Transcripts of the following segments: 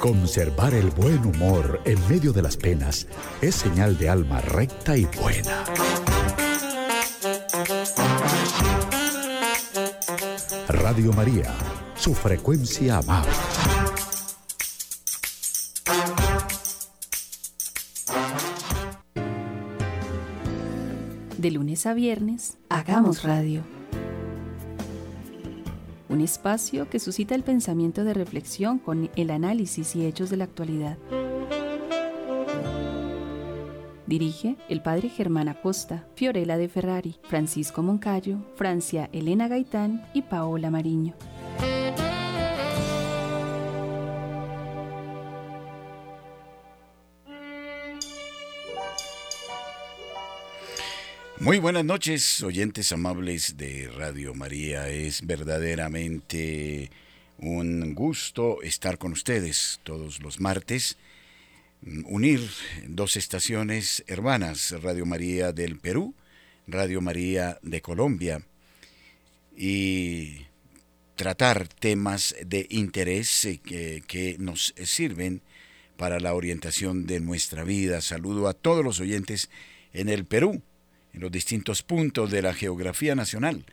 Conservar el buen humor en medio de las penas es señal de alma recta y buena. Radio María, su frecuencia amable. De lunes a viernes, hagamos radio un espacio que suscita el pensamiento de reflexión con el análisis y hechos de la actualidad. Dirige el padre Germán Acosta, Fiorella de Ferrari, Francisco Moncayo, Francia Elena Gaitán y Paola Mariño. Muy buenas noches, oyentes amables de Radio María. Es verdaderamente un gusto estar con ustedes todos los martes, unir dos estaciones hermanas, Radio María del Perú, Radio María de Colombia, y tratar temas de interés que, que nos sirven para la orientación de nuestra vida. Saludo a todos los oyentes en el Perú en los distintos puntos de la geografía nacional,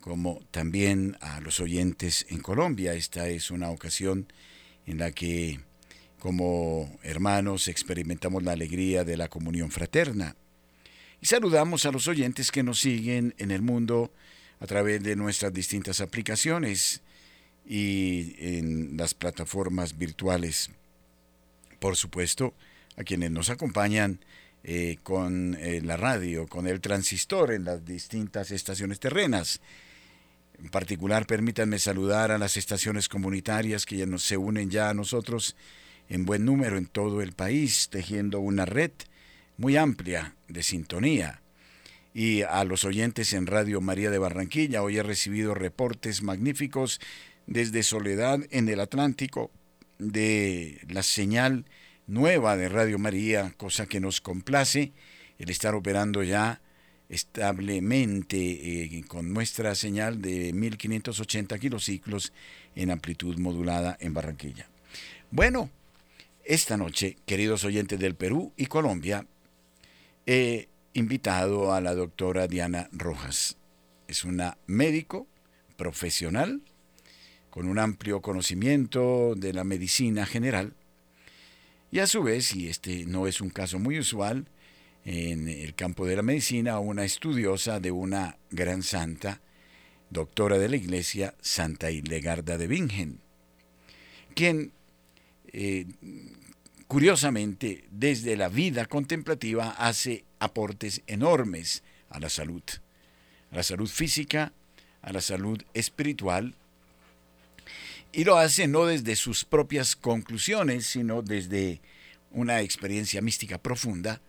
como también a los oyentes en Colombia. Esta es una ocasión en la que como hermanos experimentamos la alegría de la comunión fraterna. Y saludamos a los oyentes que nos siguen en el mundo a través de nuestras distintas aplicaciones y en las plataformas virtuales. Por supuesto, a quienes nos acompañan eh, con eh, la radio, con el transistor en las distintas estaciones terrenas. En particular, permítanme saludar a las estaciones comunitarias que ya nos, se unen ya a nosotros en buen número en todo el país, tejiendo una red muy amplia de sintonía. Y a los oyentes en Radio María de Barranquilla, hoy he recibido reportes magníficos desde Soledad en el Atlántico de la señal nueva de Radio María, cosa que nos complace el estar operando ya establemente eh, con nuestra señal de 1580 kilociclos en amplitud modulada en Barranquilla. Bueno, esta noche, queridos oyentes del Perú y Colombia, he invitado a la doctora Diana Rojas. Es una médico profesional con un amplio conocimiento de la medicina general y a su vez, y este no es un caso muy usual, en el campo de la medicina, una estudiosa de una gran santa, doctora de la iglesia, Santa Hildegarda de Bingen, quien, eh, curiosamente, desde la vida contemplativa hace aportes enormes a la salud, a la salud física, a la salud espiritual y lo hace no desde sus propias conclusiones, sino desde una experiencia mística profunda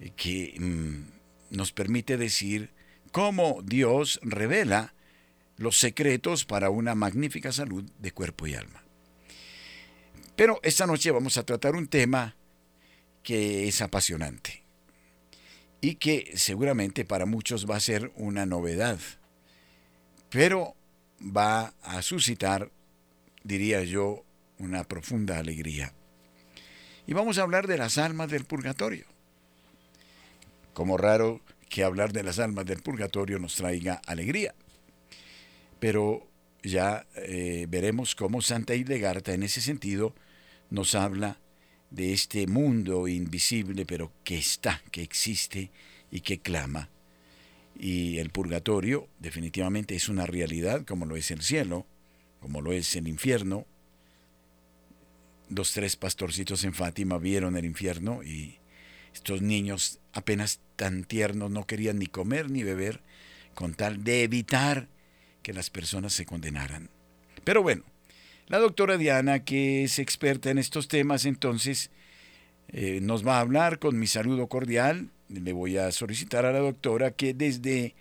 eh, que mm, nos permite decir cómo Dios revela los secretos para una magnífica salud de cuerpo y alma. Pero esta noche vamos a tratar un tema que es apasionante y que seguramente para muchos va a ser una novedad, pero va a suscitar diría yo, una profunda alegría. Y vamos a hablar de las almas del purgatorio. Como raro que hablar de las almas del purgatorio nos traiga alegría. Pero ya eh, veremos cómo Santa Hildegarda en ese sentido nos habla de este mundo invisible, pero que está, que existe y que clama. Y el purgatorio definitivamente es una realidad como lo es el cielo, como lo es el infierno. Los tres pastorcitos en Fátima vieron el infierno y estos niños apenas tan tiernos no querían ni comer ni beber con tal de evitar que las personas se condenaran. Pero bueno, la doctora Diana, que es experta en estos temas, entonces eh, nos va a hablar con mi saludo cordial. Le voy a solicitar a la doctora que desde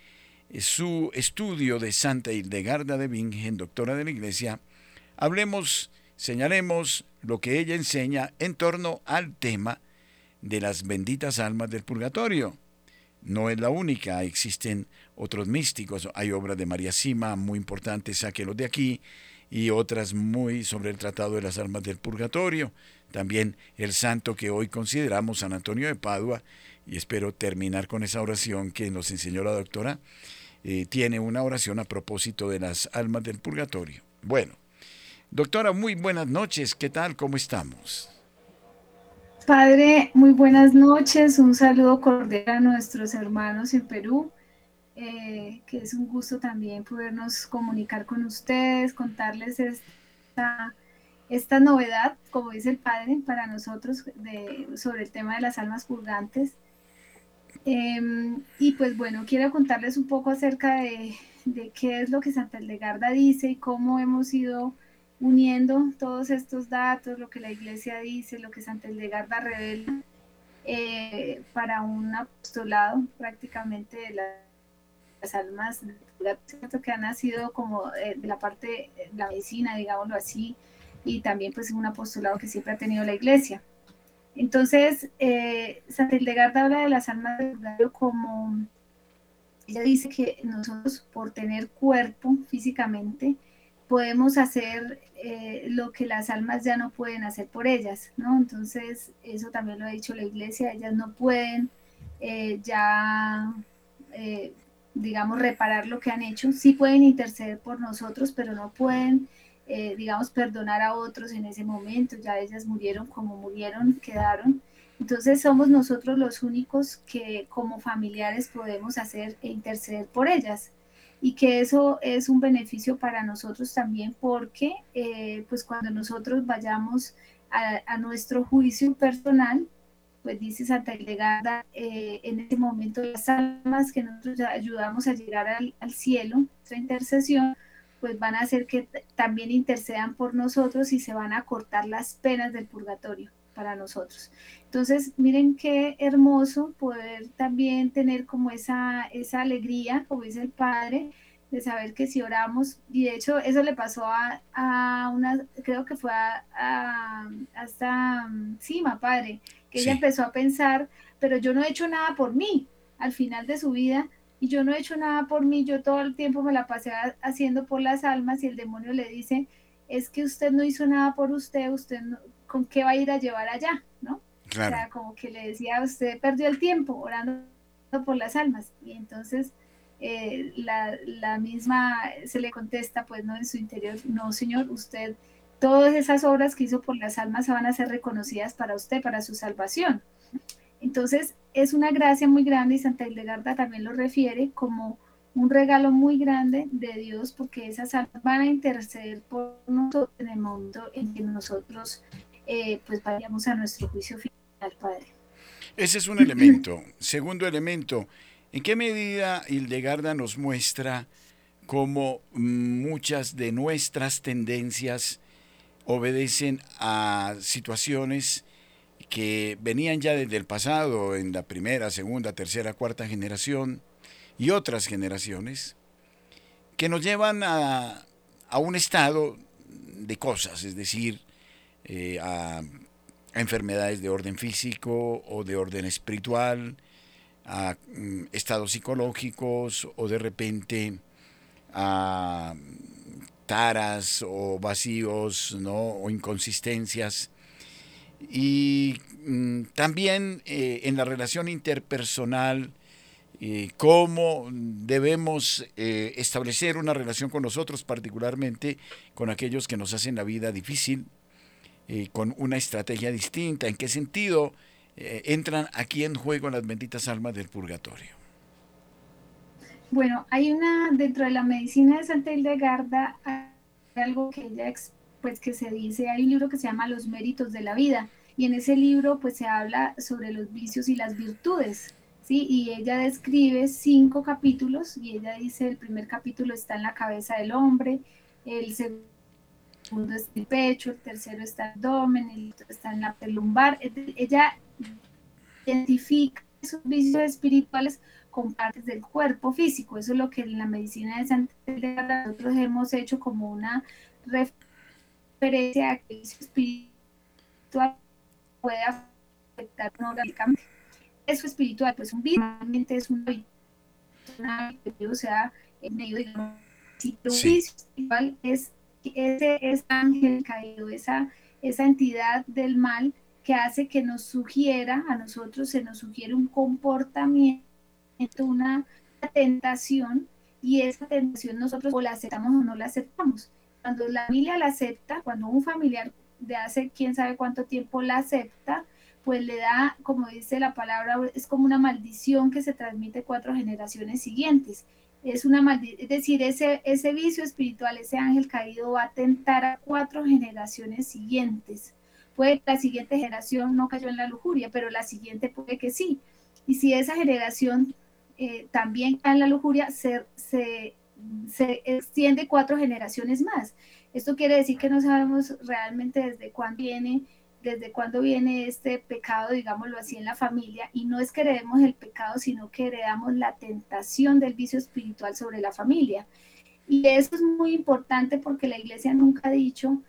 su estudio de Santa Hildegarda de Bingen, doctora de la Iglesia, hablemos, señalemos lo que ella enseña en torno al tema de las benditas almas del purgatorio, no es la única, existen otros místicos, hay obras de María Sima muy importantes, sáquenos de aquí, y otras muy sobre el Tratado de las Almas del Purgatorio, también el santo que hoy consideramos, San Antonio de Padua, y espero terminar con esa oración que nos enseñó la doctora, eh, tiene una oración a propósito de las almas del purgatorio. Bueno, doctora, muy buenas noches, ¿qué tal? ¿Cómo estamos? Padre, muy buenas noches, un saludo cordial a nuestros hermanos en Perú, eh, que es un gusto también podernos comunicar con ustedes, contarles esta, esta novedad, como dice el Padre, para nosotros de, sobre el tema de las almas purgantes. Em, y pues bueno, quiero contarles un poco acerca de, de qué es lo que Santa Eldegarda dice y cómo hemos ido uniendo todos estos datos, lo que la iglesia dice, lo que Santa Eldegarda revela, eh, para un apostolado prácticamente de las almas que han nacido como eh, de la parte de la medicina, digámoslo así, y también pues un apostolado que siempre ha tenido la iglesia. Entonces, eh, Santa Hildegarda habla de las almas del purgatorio como, ella dice que nosotros por tener cuerpo físicamente, podemos hacer eh, lo que las almas ya no pueden hacer por ellas, ¿no? Entonces, eso también lo ha dicho la iglesia, ellas no pueden eh, ya, eh, digamos, reparar lo que han hecho, sí pueden interceder por nosotros, pero no pueden eh, digamos, perdonar a otros en ese momento, ya ellas murieron como murieron, quedaron. Entonces somos nosotros los únicos que como familiares podemos hacer e interceder por ellas y que eso es un beneficio para nosotros también porque eh, pues cuando nosotros vayamos a, nuestro juicio personal, pues dice Santa Ilegarda, eh, en ese momento las almas que nosotros ayudamos a llegar al, al cielo, esa intercesión, pues van a hacer que también intercedan por nosotros y se van a cortar las penas del purgatorio para nosotros. Entonces, miren qué hermoso poder también tener como esa, esa alegría, como dice el Padre, de saber que si oramos, y de hecho eso le pasó a, a una, creo que fue a, hasta Sima, Padre, que ella empezó a pensar, pero yo no he hecho nada por mí al final de su vida, y yo no he hecho nada por mí, yo todo el tiempo me la pasé haciendo por las almas y el demonio le dice, es que usted no hizo nada por usted, usted con qué va a ir a llevar allá, ¿no? O sea, como que le decía, usted perdió el tiempo orando por las almas y entonces eh, la, la misma se le contesta, pues no en su interior, no señor, usted, todas esas obras que hizo por las almas van a ser reconocidas para usted, para su salvación. Entonces, es una gracia muy grande y Santa Hildegarda también lo refiere como un regalo muy grande de Dios porque esas almas van a interceder por nosotros en el momento en que nosotros eh, pues vayamos a nuestro juicio final, Padre. Ese es un elemento. Segundo elemento, ¿en qué medida Hildegarda nos muestra cómo muchas de nuestras tendencias obedecen a situaciones que venían ya desde el pasado, en la primera, segunda, tercera, cuarta generación y otras generaciones, que nos llevan a, un estado de cosas, es decir, eh, a, enfermedades de orden físico o de orden espiritual, a mm, estados psicológicos o de repente a taras o vacíos ¿no? o inconsistencias y mm, también eh, en la relación interpersonal, eh, cómo debemos eh, establecer una relación con nosotros, particularmente con aquellos que nos hacen la vida difícil, con una estrategia distinta, en qué sentido entran aquí en juego las benditas almas del purgatorio. Bueno, hay una, dentro de la medicina de Santa Hildegarda, hay algo que ella pues que se dice, hay un libro que se llama Los méritos de la vida y en ese libro pues se habla sobre los vicios y las virtudes, ¿sí? Y ella describe cinco capítulos y ella dice el primer capítulo está en la cabeza del hombre, el segundo está en el pecho, el tercero está en el abdomen, el otro está en la lumbar. Ella identifica esos vicios espirituales con partes del cuerpo físico. Eso es lo que en la medicina de Santander nosotros hemos hecho como una referencia referencia a que el espiritual puede afectar orgánicamente. eso espiritual, pues un realmente es un hábito, o sea, en medio de si un vicio espiritual es ese, ese ángel caído, esa, esa entidad del mal que hace que nos sugiera, a nosotros se nos sugiere un comportamiento, una tentación, y esa tentación nosotros o la aceptamos o no la aceptamos. Cuando la familia la acepta, cuando un familiar de hace quién sabe cuánto tiempo la acepta, pues le da, como dice la palabra, es como una maldición que se transmite cuatro generaciones siguientes. Es una maldición, es decir, ese, ese vicio espiritual, ese ángel caído va a tentar a cuatro generaciones siguientes. Puede que la siguiente generación no cayó en la lujuria, pero la siguiente puede que sí. Y si esa generación eh, también cae en la lujuria, se, se, se extiende cuatro generaciones más. Esto quiere decir que no sabemos realmente desde cuándo viene desde cuándo viene este pecado, digámoslo así, en la familia, y no es que heredemos el pecado, sino que heredamos la tentación del vicio espiritual sobre la familia. Y eso es muy importante porque la iglesia nunca ha dicho,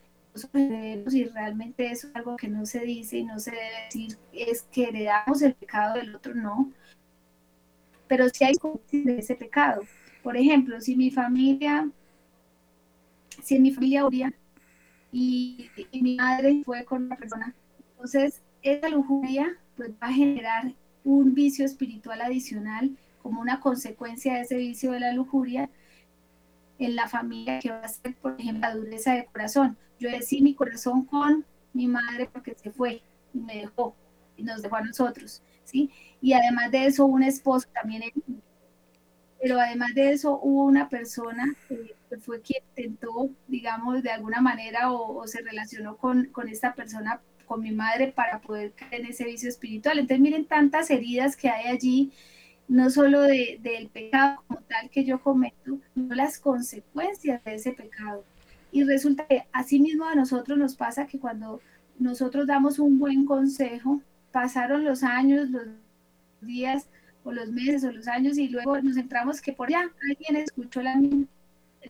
y realmente eso es algo que no se dice y no se debe decir, es que heredamos el pecado del otro, no. Pero si hay de ese pecado. Por ejemplo, si mi familia, si en mi familia oria y, mi madre fue con una persona. Entonces, esa lujuria pues, va a generar un vicio espiritual adicional como una consecuencia de ese vicio de la lujuria en la familia que va a ser, por ejemplo, la dureza de corazón. Yo decí mi corazón con mi madre porque se fue y me dejó y nos dejó a nosotros, ¿sí? Y además de eso, un esposo también, pero además de eso hubo una persona que fue quien intentó, digamos, de alguna manera o, se relacionó con, con, esta persona, con mi madre, para poder caer en ese vicio espiritual. Entonces, miren tantas heridas que hay allí, no solo de, del pecado como tal que yo cometo, sino las consecuencias de ese pecado. Y resulta que así mismo a nosotros nos pasa que cuando nosotros damos un buen consejo, pasaron los años, los días o los meses o los años y luego nos entramos que por allá alguien escuchó la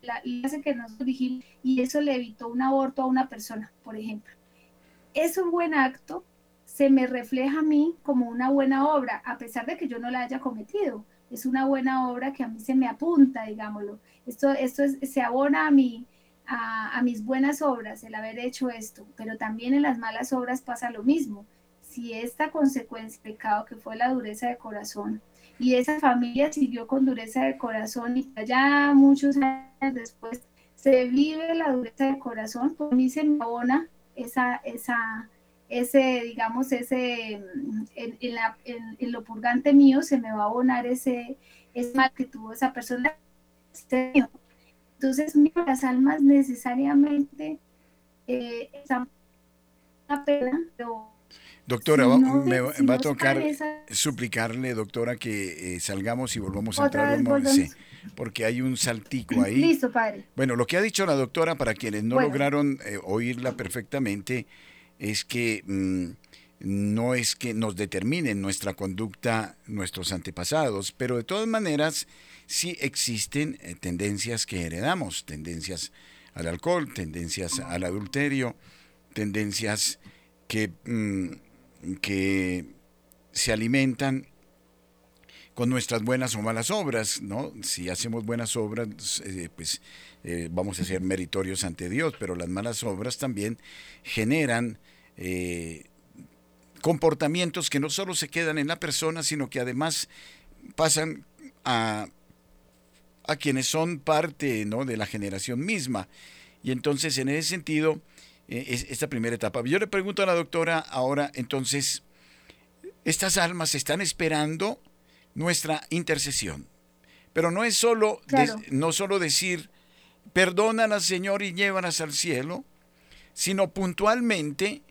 la, hace que nos dijimos y eso le evitó un aborto a una persona, por ejemplo. Es un buen acto, se me refleja a mí como una buena obra, a pesar de que yo no la haya cometido. Es una buena obra que a mí se me apunta, digámoslo. Esto, esto se abona a, mí, a, a mis buenas obras, el haber hecho esto, pero también en las malas obras pasa lo mismo. Si esta consecuencia, pecado que fue la dureza de corazón, y esa familia siguió con dureza de corazón y ya muchos años después se vive la dureza de corazón, por mí se me abona esa, esa, ese, digamos, ese, en, en, lo purgante mío se me va a abonar ese, ese mal que tuvo esa persona. Entonces, las almas necesariamente eh, están una pena, pero Doctora, me va a tocar suplicarle, doctora, que eh, salgamos y volvamos a entrar un sí, porque hay un saltico ahí. Listo, padre. Bueno, lo que ha dicho la doctora, para quienes no lograron eh, oírla perfectamente, es que mm, no es que nos determinen nuestra conducta nuestros antepasados, pero de todas maneras sí existen eh, tendencias que heredamos, tendencias al alcohol, tendencias al adulterio, tendencias que... Mm, que se alimentan con nuestras buenas o malas obras, ¿no? Si hacemos buenas obras, eh, pues eh, vamos a ser meritorios ante Dios, pero las malas obras también generan eh, comportamientos que no solo se quedan en la persona, sino que además pasan a, a quienes son parte ¿no? de la generación misma. Y entonces, en ese sentido, esta primera etapa. Yo le pregunto a la doctora ahora, entonces, estas almas están esperando nuestra intercesión. Pero no es solo, no solo decir, al Señor, y llévalas al cielo, sino puntualmente,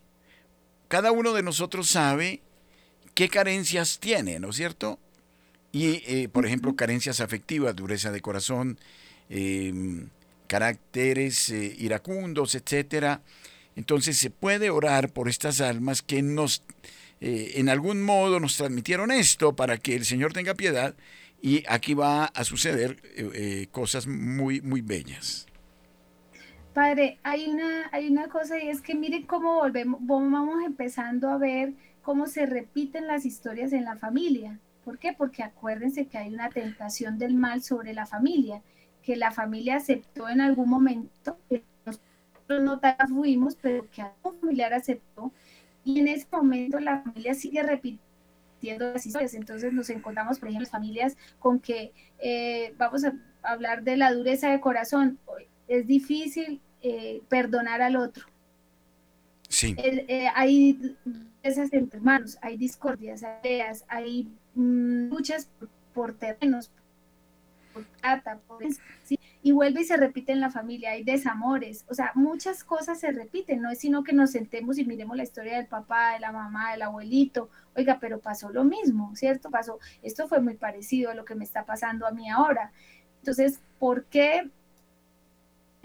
cada uno de nosotros sabe qué carencias tiene, ¿no es cierto? Y, eh, por ejemplo, carencias afectivas, dureza de corazón, em, caracteres eh, iracundos, etcétera. Entonces se puede orar por estas almas que nos, eh, en algún modo nos transmitieron esto para que el Señor tenga piedad y aquí va a suceder eh, cosas muy, muy bellas. Padre, hay una, hay una cosa y es que miren cómo volvemos, vamos empezando a ver cómo se repiten las historias en la familia. ¿Por qué? Porque acuérdense que hay una tentación del mal sobre la familia, que la familia aceptó en algún momento, que nosotros no fuimos, pero que algún familiar aceptó, y en ese momento la familia sigue repitiendo las historias. Entonces nos encontramos, por ejemplo, familias con que eh, vamos a hablar de la dureza de corazón. Es difícil eh, perdonar al otro. Sí. Eh, hay esas entre hermanos, hay discordias, hay hay Mm, luchas por, terrenos, por plata, y vuelve y se repite en la familia, hay desamores, o sea, muchas cosas se repiten, no es sino que nos sentemos y miremos la historia del papá, de la mamá, del abuelito, oiga, pero pasó lo mismo, ¿cierto? Pasó, esto fue muy parecido a lo que me está pasando a mí ahora. Entonces, ¿por qué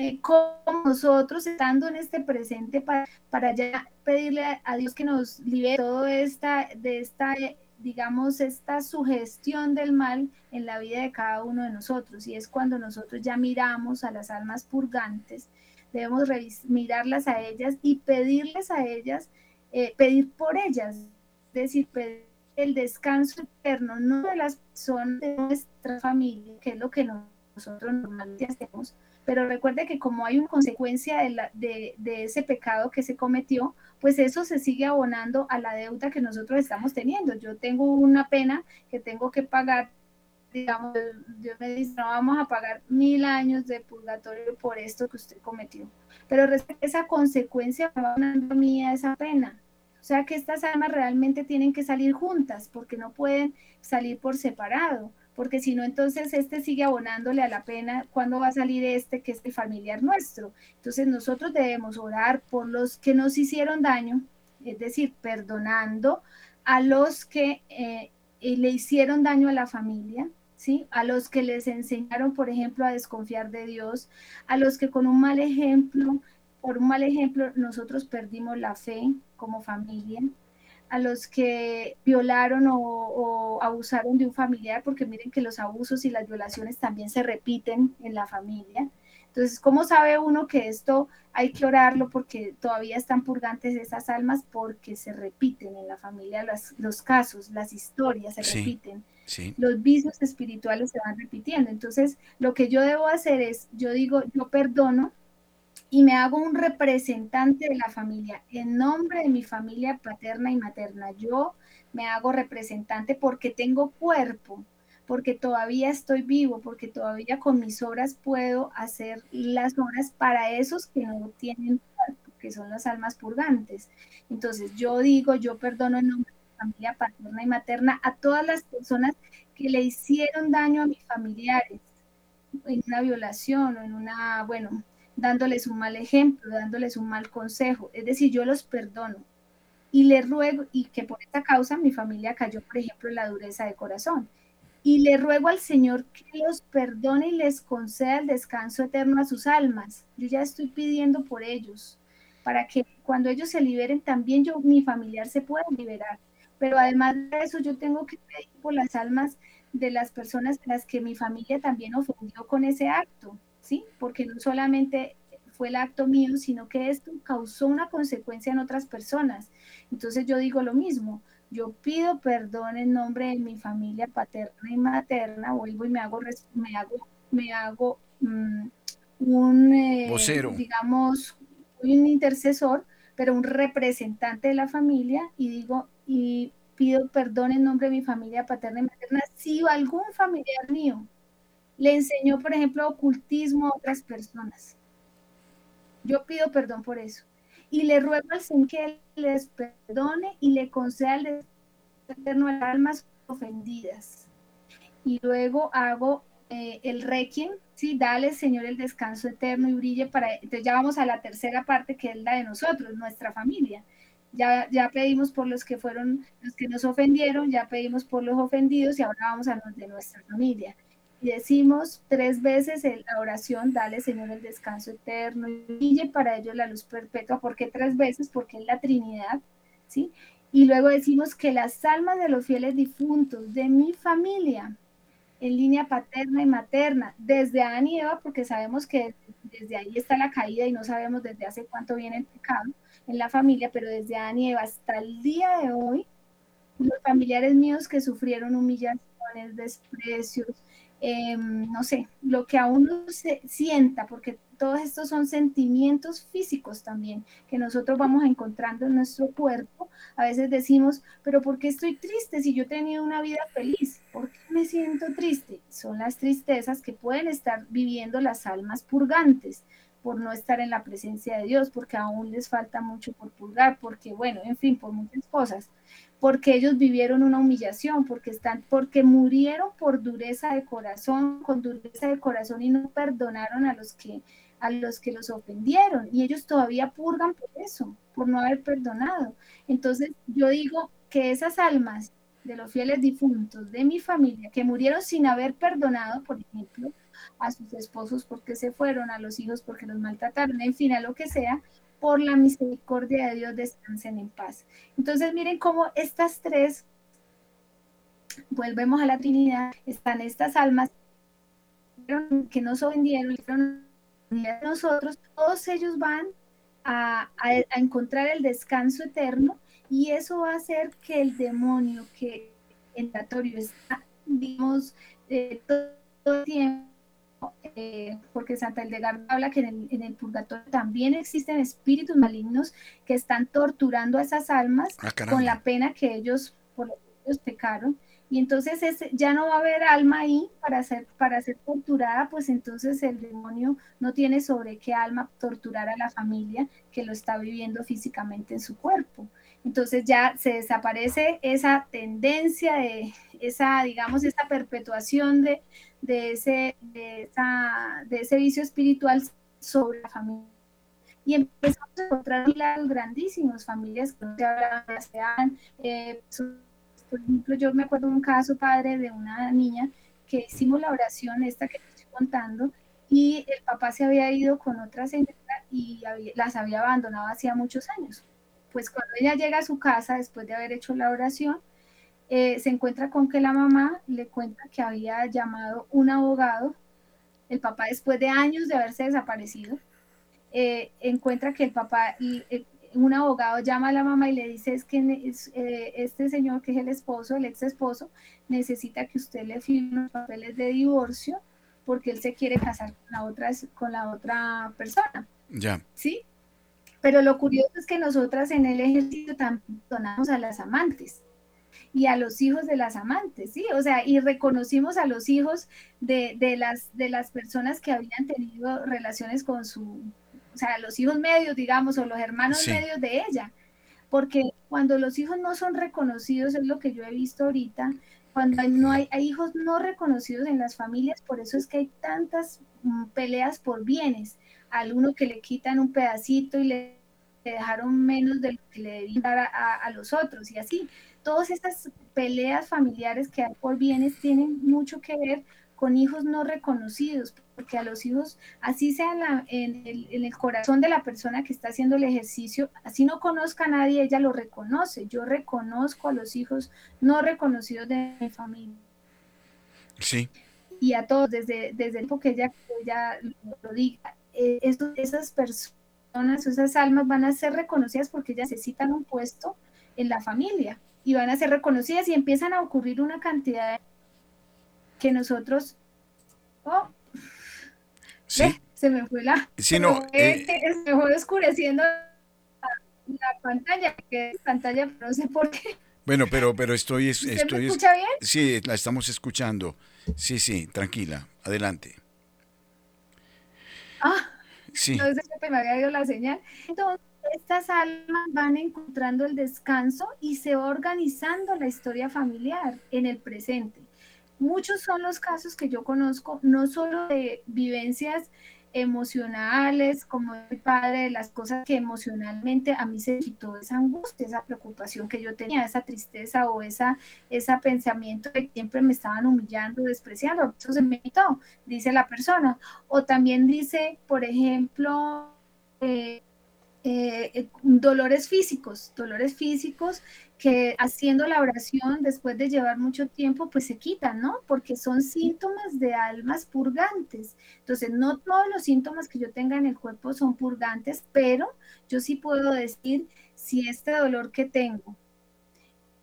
eh, como nosotros estando en este presente para, para ya pedirle a Dios que nos libere todo esta, de esta digamos, esta sugestión del mal en la vida de cada uno de nosotros. Y es cuando nosotros ya miramos a las almas purgantes, debemos mirarlas a ellas y pedirles a ellas, eh, pedir por ellas, es decir, pedir el descanso eterno, no de las personas de nuestra familia, que es lo que nosotros normalmente hacemos, pero recuerde que como hay una consecuencia de, de, ese pecado que se cometió, pues eso se sigue abonando a la deuda que nosotros estamos teniendo. Yo tengo una pena que tengo que pagar, digamos, Dios me dice, no vamos a pagar mil años de purgatorio por esto que usted cometió. Pero esa consecuencia va a mí a esa pena. O sea que estas almas realmente tienen que salir juntas porque no pueden salir por separado porque si no, entonces este sigue abonándole a la pena cuando va a salir este, que es el familiar nuestro. Entonces nosotros debemos orar por los que nos hicieron daño, es decir, perdonando a los que eh, le hicieron daño a la familia, ¿sí? A los que les enseñaron, por ejemplo, a desconfiar de Dios, a los que con un mal ejemplo, por un mal ejemplo, nosotros perdimos la fe como familia, a los que violaron o, abusaron de un familiar, porque miren que los abusos y las violaciones también se repiten en la familia. Entonces, ¿cómo sabe uno que esto hay que orarlo porque todavía están purgantes esas almas? Porque se repiten en la familia los casos, las historias se repiten. Los vicios espirituales se van repitiendo. Entonces, lo que yo debo hacer es, yo digo, yo perdono, y me hago un representante de la familia en nombre de mi familia paterna y materna. Yo me hago representante porque tengo cuerpo, porque todavía estoy vivo, porque todavía con mis obras puedo hacer las obras para esos que no tienen cuerpo, que son las almas purgantes. Entonces yo digo, yo perdono en nombre de mi familia paterna y materna a todas las personas que le hicieron daño a mis familiares en una violación o en una, bueno, dándoles un mal ejemplo, dándoles un mal consejo. Es decir, yo los perdono y le ruego, y que por esta causa mi familia cayó, por ejemplo, en la dureza de corazón. Y le ruego al Señor que los perdone y les conceda el descanso eterno a sus almas. Yo ya estoy pidiendo por ellos, para que cuando ellos se liberen también yo, mi familiar, se pueda liberar. Pero además de eso, yo tengo que pedir por las almas de las personas a las que mi familia también ofendió con ese acto ¿sí? Porque no solamente fue el acto mío, sino que esto causó una consecuencia en otras personas. Entonces yo digo lo mismo, yo pido perdón en nombre de mi familia paterna y materna, vuelvo y me hago, me hago, me hago mm, un, eh, digamos, un intercesor, pero un representante de la familia y digo, y pido perdón en nombre de mi familia paterna y materna si algún familiar mío le enseñó, por ejemplo, ocultismo a otras personas. Yo pido perdón por eso. Y le ruego al Señor que les perdone y le conceda el eterno las almas ofendidas. Y luego hago eh, el requiem, sí, dale Señor el descanso eterno y brille para... Entonces ya vamos a la tercera parte que es la de nosotros, nuestra familia. Ya, ya pedimos por los que fueron, los que nos ofendieron, ya pedimos por los ofendidos y ahora vamos a los de nuestra familia y decimos tres veces la oración, dale Señor el descanso eterno y brille para ellos la luz perpetua. ¿Por qué tres veces? Porque es la Trinidad, ¿sí? Y luego decimos que las almas de los fieles difuntos de mi familia, en línea paterna y materna, desde Adán y Eva, porque sabemos que desde ahí está la caída y no sabemos desde hace cuánto viene el pecado, en la familia, pero desde Adán y Eva hasta el día de hoy, los familiares míos que sufrieron humillaciones, desprecios, em, no sé, lo que a uno se sienta, porque todos estos son sentimientos físicos también que nosotros vamos encontrando en nuestro cuerpo. A veces decimos, pero ¿por qué estoy triste si yo he tenido una vida feliz? ¿Por qué me siento triste? Son las tristezas que pueden estar viviendo las almas purgantes por no estar en la presencia de Dios, porque aún les falta mucho por purgar, porque bueno, en fin, por muchas cosas porque ellos vivieron una humillación, porque están, porque murieron por dureza de corazón, con dureza de corazón y no perdonaron a los que a los que los ofendieron y ellos todavía purgan por eso, por no haber perdonado. Entonces, yo digo que esas almas de los fieles difuntos de mi familia que murieron sin haber perdonado, por ejemplo, a sus esposos porque se fueron, a los hijos porque los maltrataron, en fin, a lo que sea, por la misericordia de Dios descansen en paz. Entonces miren cómo estas tres, volvemos a la Trinidad, están estas almas que nos ofendieron, nosotros, todos ellos van a, encontrar el descanso eterno y eso va a hacer que el demonio que en está, digamos, eh, todo el tiempo eh, porque Santa Hildegarda habla que en el, purgatorio también existen espíritus malignos que están torturando a esas almas ah, con la pena que ellos, por ellos pecaron. Y entonces ya no va a haber alma ahí para ser, para ser torturada, pues entonces el demonio no tiene sobre qué alma torturar a la familia que lo está viviendo físicamente en su cuerpo. Entonces ya se desaparece esa tendencia de esa, digamos, esa perpetuación de, de ese, de, esa, de ese vicio espiritual sobre la familia. Y empezamos a encontrar milagros grandísimos, familias que no se hablaban, eh, por ejemplo, yo me acuerdo de un caso, padre, de una niña que hicimos la oración esta que estoy contando y el papá se había ido con otra señora y las había abandonado hacía muchos años. Pues cuando ella llega a su casa después de haber hecho la oración, eh, se encuentra con que la mamá le cuenta que había llamado un abogado, el papá después de años de haberse desaparecido, eh, encuentra que el papá, eh, un abogado llama a la mamá y le dice es que este señor que es el esposo, el ex esposo, necesita que usted le firme los papeles de divorcio porque él se quiere casar con la otra, con la otra persona. Ya. ¿Sí? Pero lo curioso es que nosotras en el ejército también donamos a las amantes y a los hijos de las amantes, ¿sí? O sea, y reconocimos a los hijos de, de, las, de las personas que habían tenido relaciones con su, o sea, los hijos medios, digamos, o los hermanos medios de ella. Porque cuando los hijos no son reconocidos, es lo que yo he visto ahorita, cuando no hay, hay hijos no reconocidos en las familias, por eso es que hay tantas mm, peleas por bienes. Al uno que le quitan un pedacito y le dejaron menos de lo que le debían dar a, a los otros y así todas estas peleas familiares que hay por bienes tienen mucho que ver con hijos no reconocidos, porque a los hijos, así sea en, el, corazón de la persona que está haciendo el ejercicio, así no conozca a nadie, ella lo reconoce. Yo reconozco a los hijos no reconocidos de mi familia. Sí. Y a todos, desde, desde el tiempo que ella, ella lo diga, eh, esas personas, esas almas van a ser reconocidas porque ellas necesitan un puesto en la familia y van a ser reconocidas y empiezan a ocurrir una cantidad que nosotros... Oh, sí. se me fue la... Sí, no, eh, se me fue oscureciendo la, pantalla, que es pantalla, no sé por qué. Bueno, pero, pero estoy... estoy escucha bien? Sí, la estamos escuchando. Sí, sí, tranquila, adelante. Ah, sí. Entonces me había ido la señal. Entonces, estas almas van encontrando el descanso y se va organizando la historia familiar en el presente. Muchos son los casos que yo conozco, no solo de vivencias emocionales, como el padre, las cosas que emocionalmente a mí se quitó esa angustia, esa preocupación que yo tenía, esa tristeza o esa, ese pensamiento de que siempre me estaban humillando, despreciando, eso se me quitó, dice la persona. O también dice, por ejemplo, eh, eh, eh, dolores físicos, dolores físicos que haciendo la oración después de llevar mucho tiempo, pues se quitan, ¿no? Porque son síntomas de almas purgantes. Entonces, no todos los síntomas que yo tenga en el cuerpo son purgantes, pero yo sí puedo decir si este dolor que tengo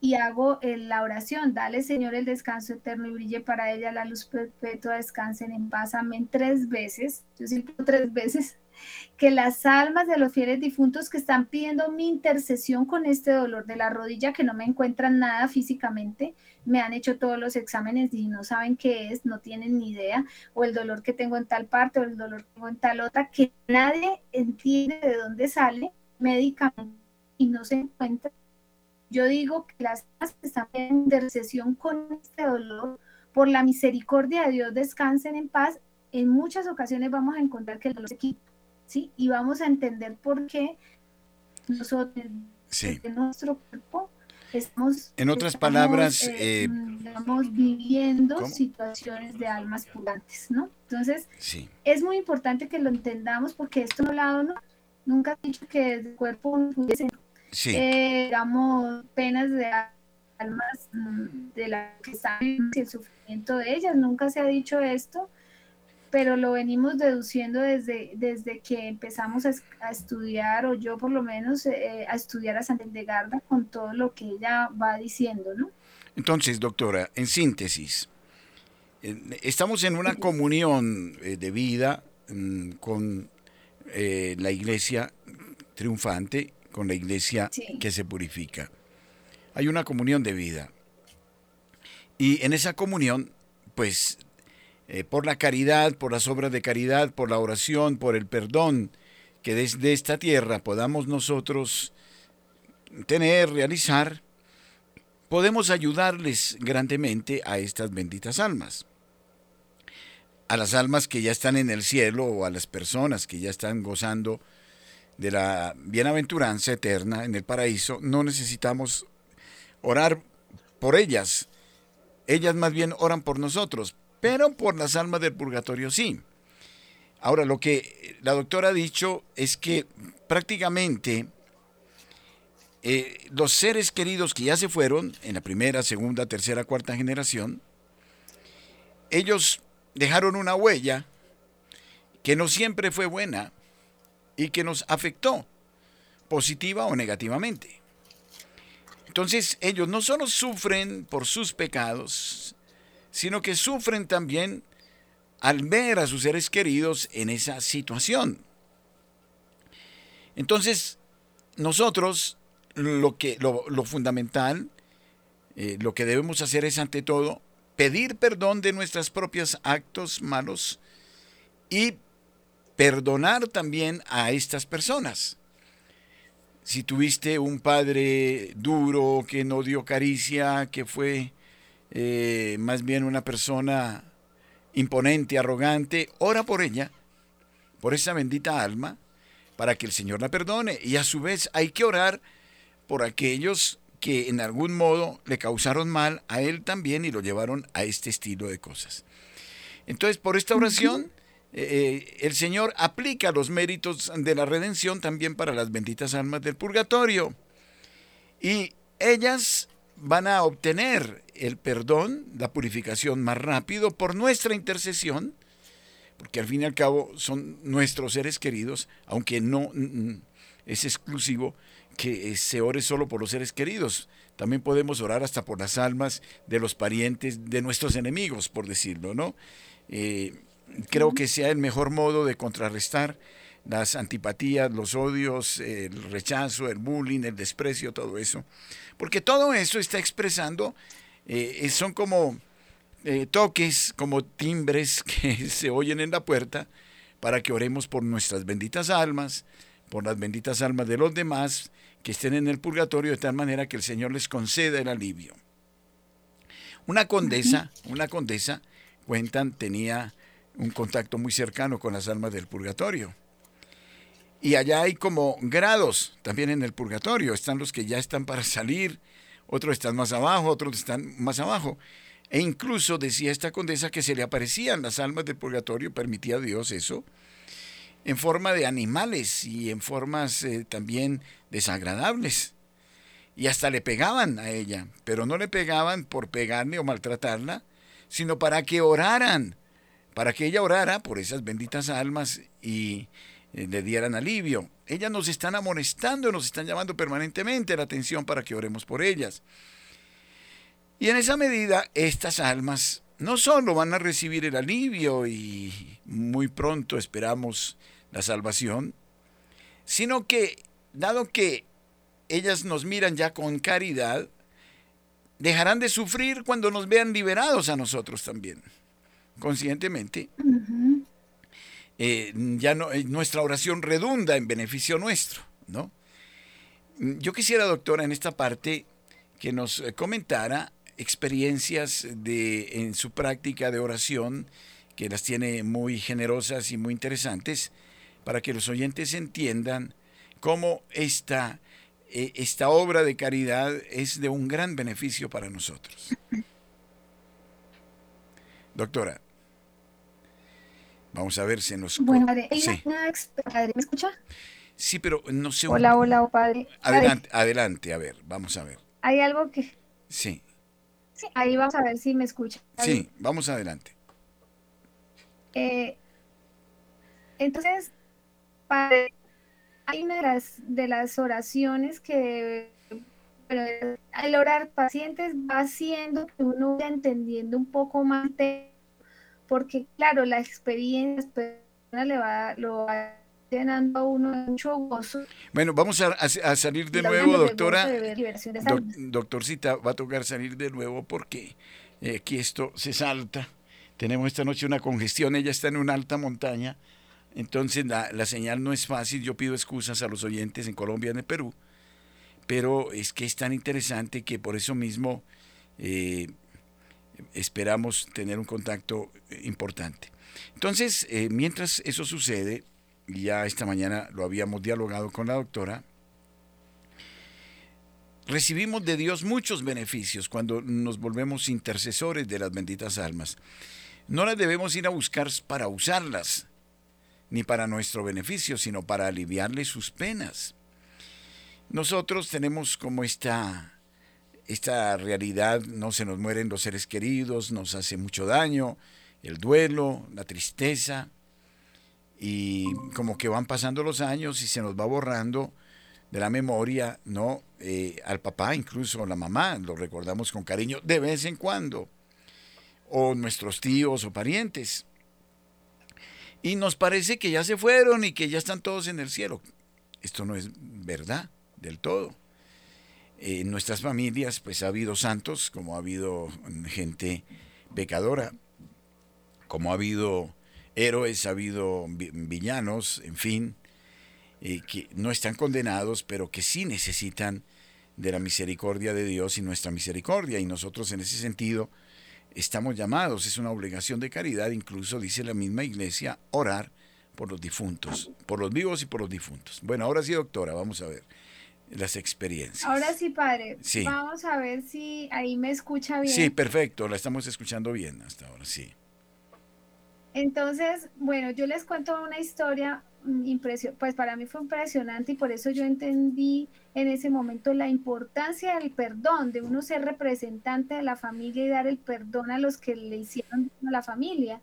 y hago la oración, dale Señor el descanso eterno y brille para ella la luz perpetua, descansen en paz, amén, tres veces, yo siento tres veces, que las almas de los fieles difuntos que están pidiendo mi intercesión con este dolor de la rodilla, que no me encuentran nada físicamente, me han hecho todos los exámenes y no saben qué es, no tienen ni idea, o el dolor que tengo en tal parte o el dolor que tengo en tal otra, que nadie entiende de dónde sale médicamente y no se encuentra. Yo digo que las almas que están en intercesión con este dolor, por la misericordia de Dios, descansen en paz. En muchas ocasiones vamos a encontrar que el dolor se quita ¿sí? Y vamos a entender por qué nosotros, en nuestro cuerpo, estamos, en otras palabras, eh, eh, viviendo situaciones de almas purantes, ¿no? Entonces, es muy importante que lo entendamos porque esto no lado no, nunca he dicho que el cuerpo pudiese, eh, digamos, penas de almas mm, de la que están en el sufrimiento de ellas, nunca se ha dicho esto, pero lo venimos deduciendo desde, desde que empezamos a, estudiar, o yo por lo menos, eh, a estudiar a Santa Garda con todo lo que ella va diciendo, ¿no? Entonces, doctora, en síntesis, estamos en una comunión eh, de vida mm, con eh, la iglesia triunfante, con la iglesia que se purifica. Hay una comunión de vida. Y en esa comunión, pues eh, por la caridad, por las obras de caridad, por la oración, por el perdón, que desde esta tierra podamos nosotros tener, realizar, podemos ayudarles grandemente a estas benditas almas. A las almas que ya están en el cielo o a las personas que ya están gozando de la bienaventuranza eterna en el paraíso, no necesitamos orar por ellas. Ellas más bien oran por nosotros, pero por las almas del purgatorio sí. Ahora, lo que la doctora ha dicho es que prácticamente eh, los seres queridos que ya se fueron en la primera, segunda, tercera, cuarta generación, ellos dejaron una huella que no siempre fue buena y que nos afectó positiva o negativamente. Entonces ellos no solo sufren por sus pecados, sino que sufren también al ver a sus seres queridos en esa situación. Entonces, nosotros lo, que, lo, fundamental, eh, lo que debemos hacer es ante todo pedir perdón de nuestros propios actos malos y perdonar también a estas personas. Si tuviste un padre duro que no dio caricia, que fue eh, más bien una persona imponente, arrogante, ora por ella, por esa bendita alma, para que el Señor la perdone. Y a su vez hay que orar por aquellos que en algún modo le causaron mal a él también y lo llevaron a este estilo de cosas. Entonces, por esta oración, eh, eh, el Señor aplica los méritos de la redención también para las benditas almas del purgatorio. Y ellas van a obtener el perdón, la purificación más rápido por nuestra intercesión, porque al fin y al cabo son nuestros seres queridos, aunque no es exclusivo que se ore solo por los seres queridos. También podemos orar hasta por las almas de los parientes de nuestros enemigos, por decirlo, ¿no? Eh, creo que sea el mejor modo de contrarrestar las antipatías, los odios, el rechazo, el bullying, el desprecio, todo eso. Porque todo eso está expresando, eh, son como eh, toques, como timbres que se oyen en la puerta para que oremos por nuestras benditas almas, por las benditas almas de los demás que estén en el purgatorio de tal manera que el Señor les conceda el alivio. Una condesa, una condesa, cuentan, tenía un contacto muy cercano con las almas del purgatorio. Y allá hay como grados también en el purgatorio. Están los que ya están para salir, otros están más abajo, otros están más abajo. E incluso decía esta condesa que se le aparecían las almas del purgatorio, permitía Dios eso. en forma de animales y en formas eh, también desagradables. Y hasta le pegaban a ella, pero no le pegaban por pegarle o maltratarla, sino para que oraran, para que ella orara por esas benditas almas y le dieran alivio. Ellas nos están amonestando, nos están llamando permanentemente la atención para que oremos por ellas. Y en esa medida, estas almas no solo van a recibir el alivio y muy pronto esperamos la salvación, sino que, dado que ellas nos miran ya con caridad, dejarán de sufrir cuando nos vean liberados a nosotros también, conscientemente. Eh, ya no, eh, nuestra oración redunda en beneficio nuestro, ¿no? Yo quisiera, doctora, en esta parte que nos eh, comentara experiencias de, en su práctica de oración, que las tiene muy generosas y muy interesantes, para que los oyentes entiendan cómo esta, esta obra de caridad es de un gran beneficio para nosotros. Doctora, vamos a ver si nos... Bueno, padre, sí. ¿me escucha? Sí, pero no sé... Hola, hola, oh, padre. Adelante, adelante, a ver, vamos a ver. Hay algo que... Sí. Sí, ahí vamos a ver si me escucha. Sí, vamos adelante. Eh, entonces, padre, hay una de las, de las oraciones que al orar pacientes va haciendo que uno vaya entendiendo un poco más, porque claro, la experiencia le va, lo va llenando a uno mucho gozo. Bueno, vamos a, a, salir de nuevo, doctora. doctorcita, va a tocar salir de nuevo porque eh, aquí esto se salta. Tenemos esta noche una congestión, ella está en una alta montaña entonces la, señal no es fácil, yo pido excusas a los oyentes en Colombia y en el Perú, pero es que es tan interesante que por eso mismo eh, esperamos tener un contacto importante. Entonces, eh, mientras eso sucede, ya esta mañana lo habíamos dialogado con la doctora, recibimos de Dios muchos beneficios cuando nos volvemos intercesores de las benditas almas. No las debemos ir a buscar para usarlas, ni para nuestro beneficio, sino para aliviarle sus penas. Nosotros tenemos como esta, esta realidad, no se nos mueren los seres queridos, nos hace mucho daño, el duelo, la tristeza, y como que van pasando los años y se nos va borrando de la memoria, ¿no? Eh, al papá, incluso la mamá, lo recordamos con cariño de vez en cuando, o nuestros tíos o parientes y nos parece que ya se fueron y que ya están todos en el cielo. Esto no es verdad del todo. En nuestras familias pues ha habido santos, como ha habido gente pecadora, como ha habido héroes, ha habido villanos, en fin, eh, que no están condenados, pero que sí necesitan de la misericordia de Dios y nuestra misericordia. Y nosotros en ese sentido estamos llamados, es una obligación de caridad, incluso dice la misma iglesia, orar por los difuntos, por los vivos y por los difuntos. Bueno, ahora sí, doctora, vamos a ver las experiencias. Ahora sí, padre. Sí. Vamos a ver si ahí me escucha bien. Sí, perfecto, la estamos escuchando bien hasta ahora, sí. Entonces, bueno, yo les cuento una historia Mm, pues para mí fue impresionante y por eso yo entendí en ese momento la importancia del perdón, de uno ser representante de la familia y dar el perdón a los que le hicieron a la familia.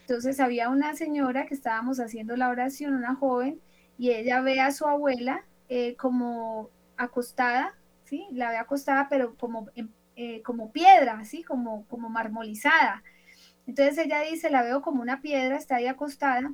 Entonces había una señora que estábamos haciendo la oración, una joven, y ella ve a su abuela eh, como acostada, ¿sí? La ve acostada, pero como, eh, como piedra, así como, como marmolizada. Entonces ella dice, la veo como una piedra, está ahí acostada,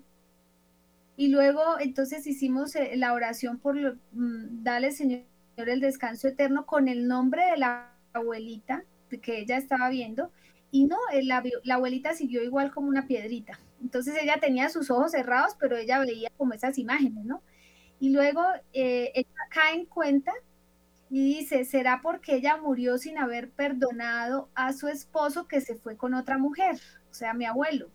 y luego entonces hicimos eh, la oración por mm, darle, Señor, el descanso eterno con el nombre de la abuelita que ella estaba viendo. Y no, eh, la, abuelita siguió igual como una piedrita. Entonces ella tenía sus ojos cerrados, pero ella veía como esas imágenes, ¿no? Y luego eh, ella cae en cuenta y dice, ¿será porque ella murió sin haber perdonado a su esposo que se fue con otra mujer? O sea, mi abuelo.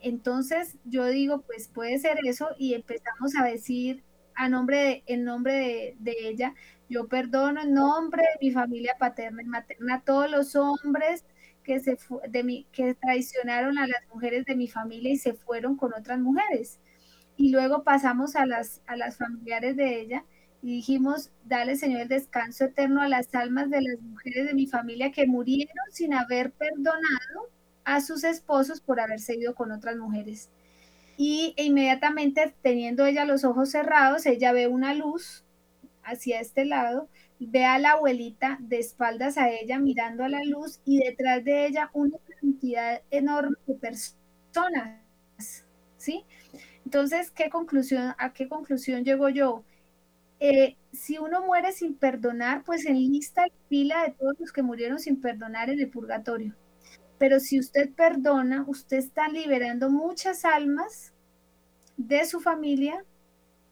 Entonces yo digo, pues puede ser eso y empezamos a decir a nombre de, en nombre de, ella, yo perdono en nombre de mi familia paterna y materna a todos los hombres que, se, de mi, que traicionaron a las mujeres de mi familia y se fueron con otras mujeres. Y luego pasamos a las, a las familiares de ella y dijimos, dale Señor el descanso eterno a las almas de las mujeres de mi familia que murieron sin haber perdonado a sus esposos por haberse ido con otras mujeres. Y inmediatamente teniendo ella los ojos cerrados, ella ve una luz hacia este lado, ve a la abuelita de espaldas a ella mirando a la luz y detrás de ella una cantidad enorme de personas, ¿sí? Entonces, ¿qué conclusión, ¿a qué conclusión llego yo? Eh, si uno muere sin perdonar, pues enlista la fila de todos los que murieron sin perdonar en el purgatorio. Pero si usted perdona, usted está liberando muchas almas de su familia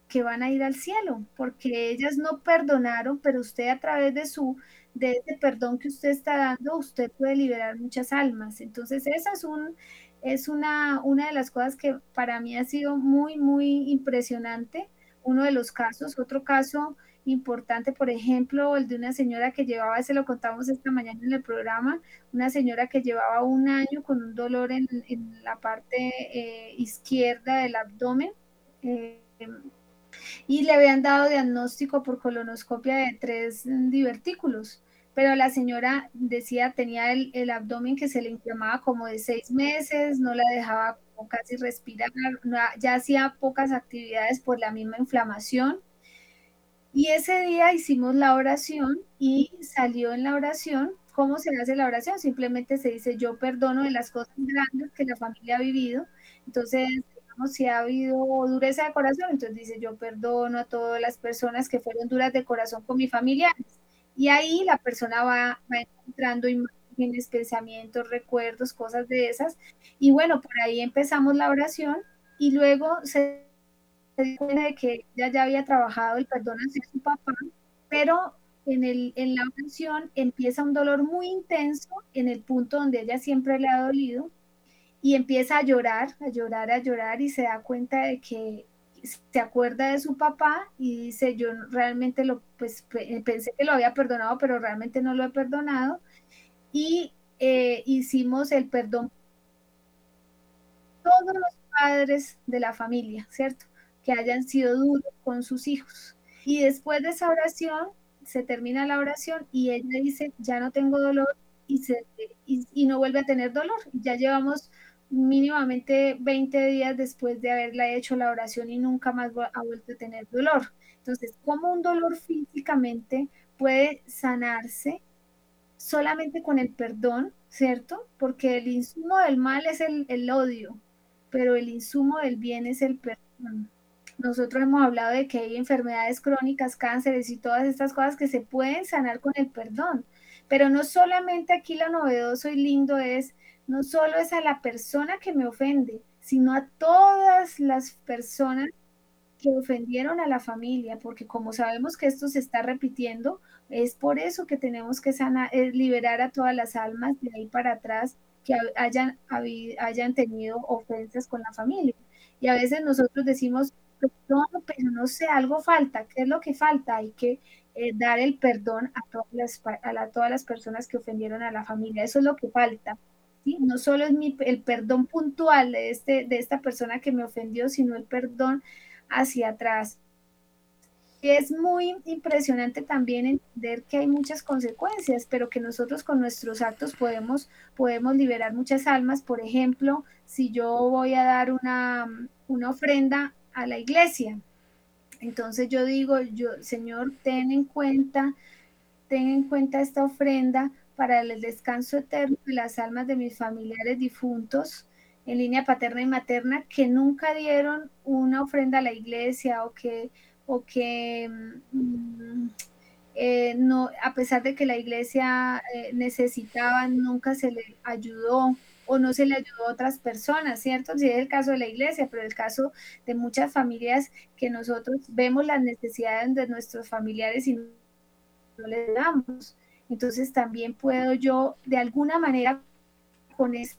que van a ir al cielo, porque ellas no perdonaron, pero usted a través de su de ese perdón que usted está dando, usted puede liberar muchas almas. Entonces, esa es un es una una de las cosas que para mí ha sido muy muy impresionante, uno de los casos, otro caso importante, por ejemplo, el de una señora que llevaba, se lo contamos esta mañana en el programa, una señora que llevaba un año con un dolor en, la parte eh, izquierda del abdomen. Eh, y le habían dado diagnóstico por colonoscopia de tres divertículos, pero la señora decía tenía el, abdomen que se le inflamaba como de seis meses, no la dejaba casi respirar, ya hacía pocas actividades por la misma inflamación y ese día hicimos la oración y salió en la oración. ¿Cómo se hace la oración? Simplemente se dice, yo perdono de las cosas grandes que la familia ha vivido. Entonces, digamos, si ha habido dureza de corazón, entonces dice, yo perdono a todas las personas que fueron duras de corazón con mi familia. Y ahí la persona va, va encontrando imágenes, pensamientos, recuerdos, cosas de esas. Y bueno, por ahí empezamos la oración y luego se se cuenta de que ella ya había trabajado el perdón hacia su papá, pero en, el, en la oración empieza un dolor muy intenso en el punto donde ella siempre le ha dolido y empieza a llorar, a llorar, a llorar y se da cuenta de que se acuerda de su papá y dice, yo realmente lo, pues pensé que lo había perdonado, pero realmente no lo he perdonado. Y eh, hicimos el perdón todos los padres de la familia, ¿cierto? que hayan sido duros con sus hijos. Y después de esa oración, se termina la oración y ella dice, ya no tengo dolor y, se, y, no vuelve a tener dolor. Ya llevamos mínimamente 20 días después de haberla hecho la oración y nunca más ha vuelto a tener dolor. Entonces, ¿cómo un dolor físicamente puede sanarse solamente con el perdón, ¿cierto? Porque el insumo del mal es el, el odio, pero el insumo del bien es el perdón. Nosotros hemos hablado de que hay enfermedades crónicas, cánceres y todas estas cosas que se pueden sanar con el perdón. Pero no solamente aquí lo novedoso y lindo es, no solo es a la persona que me ofende, sino a todas las personas que ofendieron a la familia, porque como sabemos que esto se está repitiendo, es por eso que tenemos que sanar, eh, liberar a todas las almas de ahí para atrás que hayan, tenido ofensas con la familia. Y a veces nosotros decimos, perdón, pero no sé, algo falta. ¿Qué es lo que falta? Hay que eh, dar el perdón a todas, las, a, todas las personas que ofendieron a la familia. Eso es lo que falta. No solo es el perdón puntual de, este, de esta persona que me ofendió, sino el perdón hacia atrás. Es muy impresionante también entender que hay muchas consecuencias, pero que nosotros con nuestros actos podemos, podemos liberar muchas almas. Por ejemplo, si yo voy a dar una, una ofrenda a la iglesia. Entonces yo digo, yo, Señor, ten en cuenta, ten en cuenta esta ofrenda para el descanso eterno de las almas de mis familiares difuntos en línea paterna y materna que nunca dieron una ofrenda a la iglesia o que, o que mm, eh, no, a pesar de que la iglesia eh, necesitaba, nunca se le ayudó o no se le ayudó a otras personas, ¿cierto? Si es el caso de la iglesia, pero el caso de muchas familias que nosotros vemos las necesidades de nuestros familiares y no les damos. Entonces también puedo yo de alguna manera con eso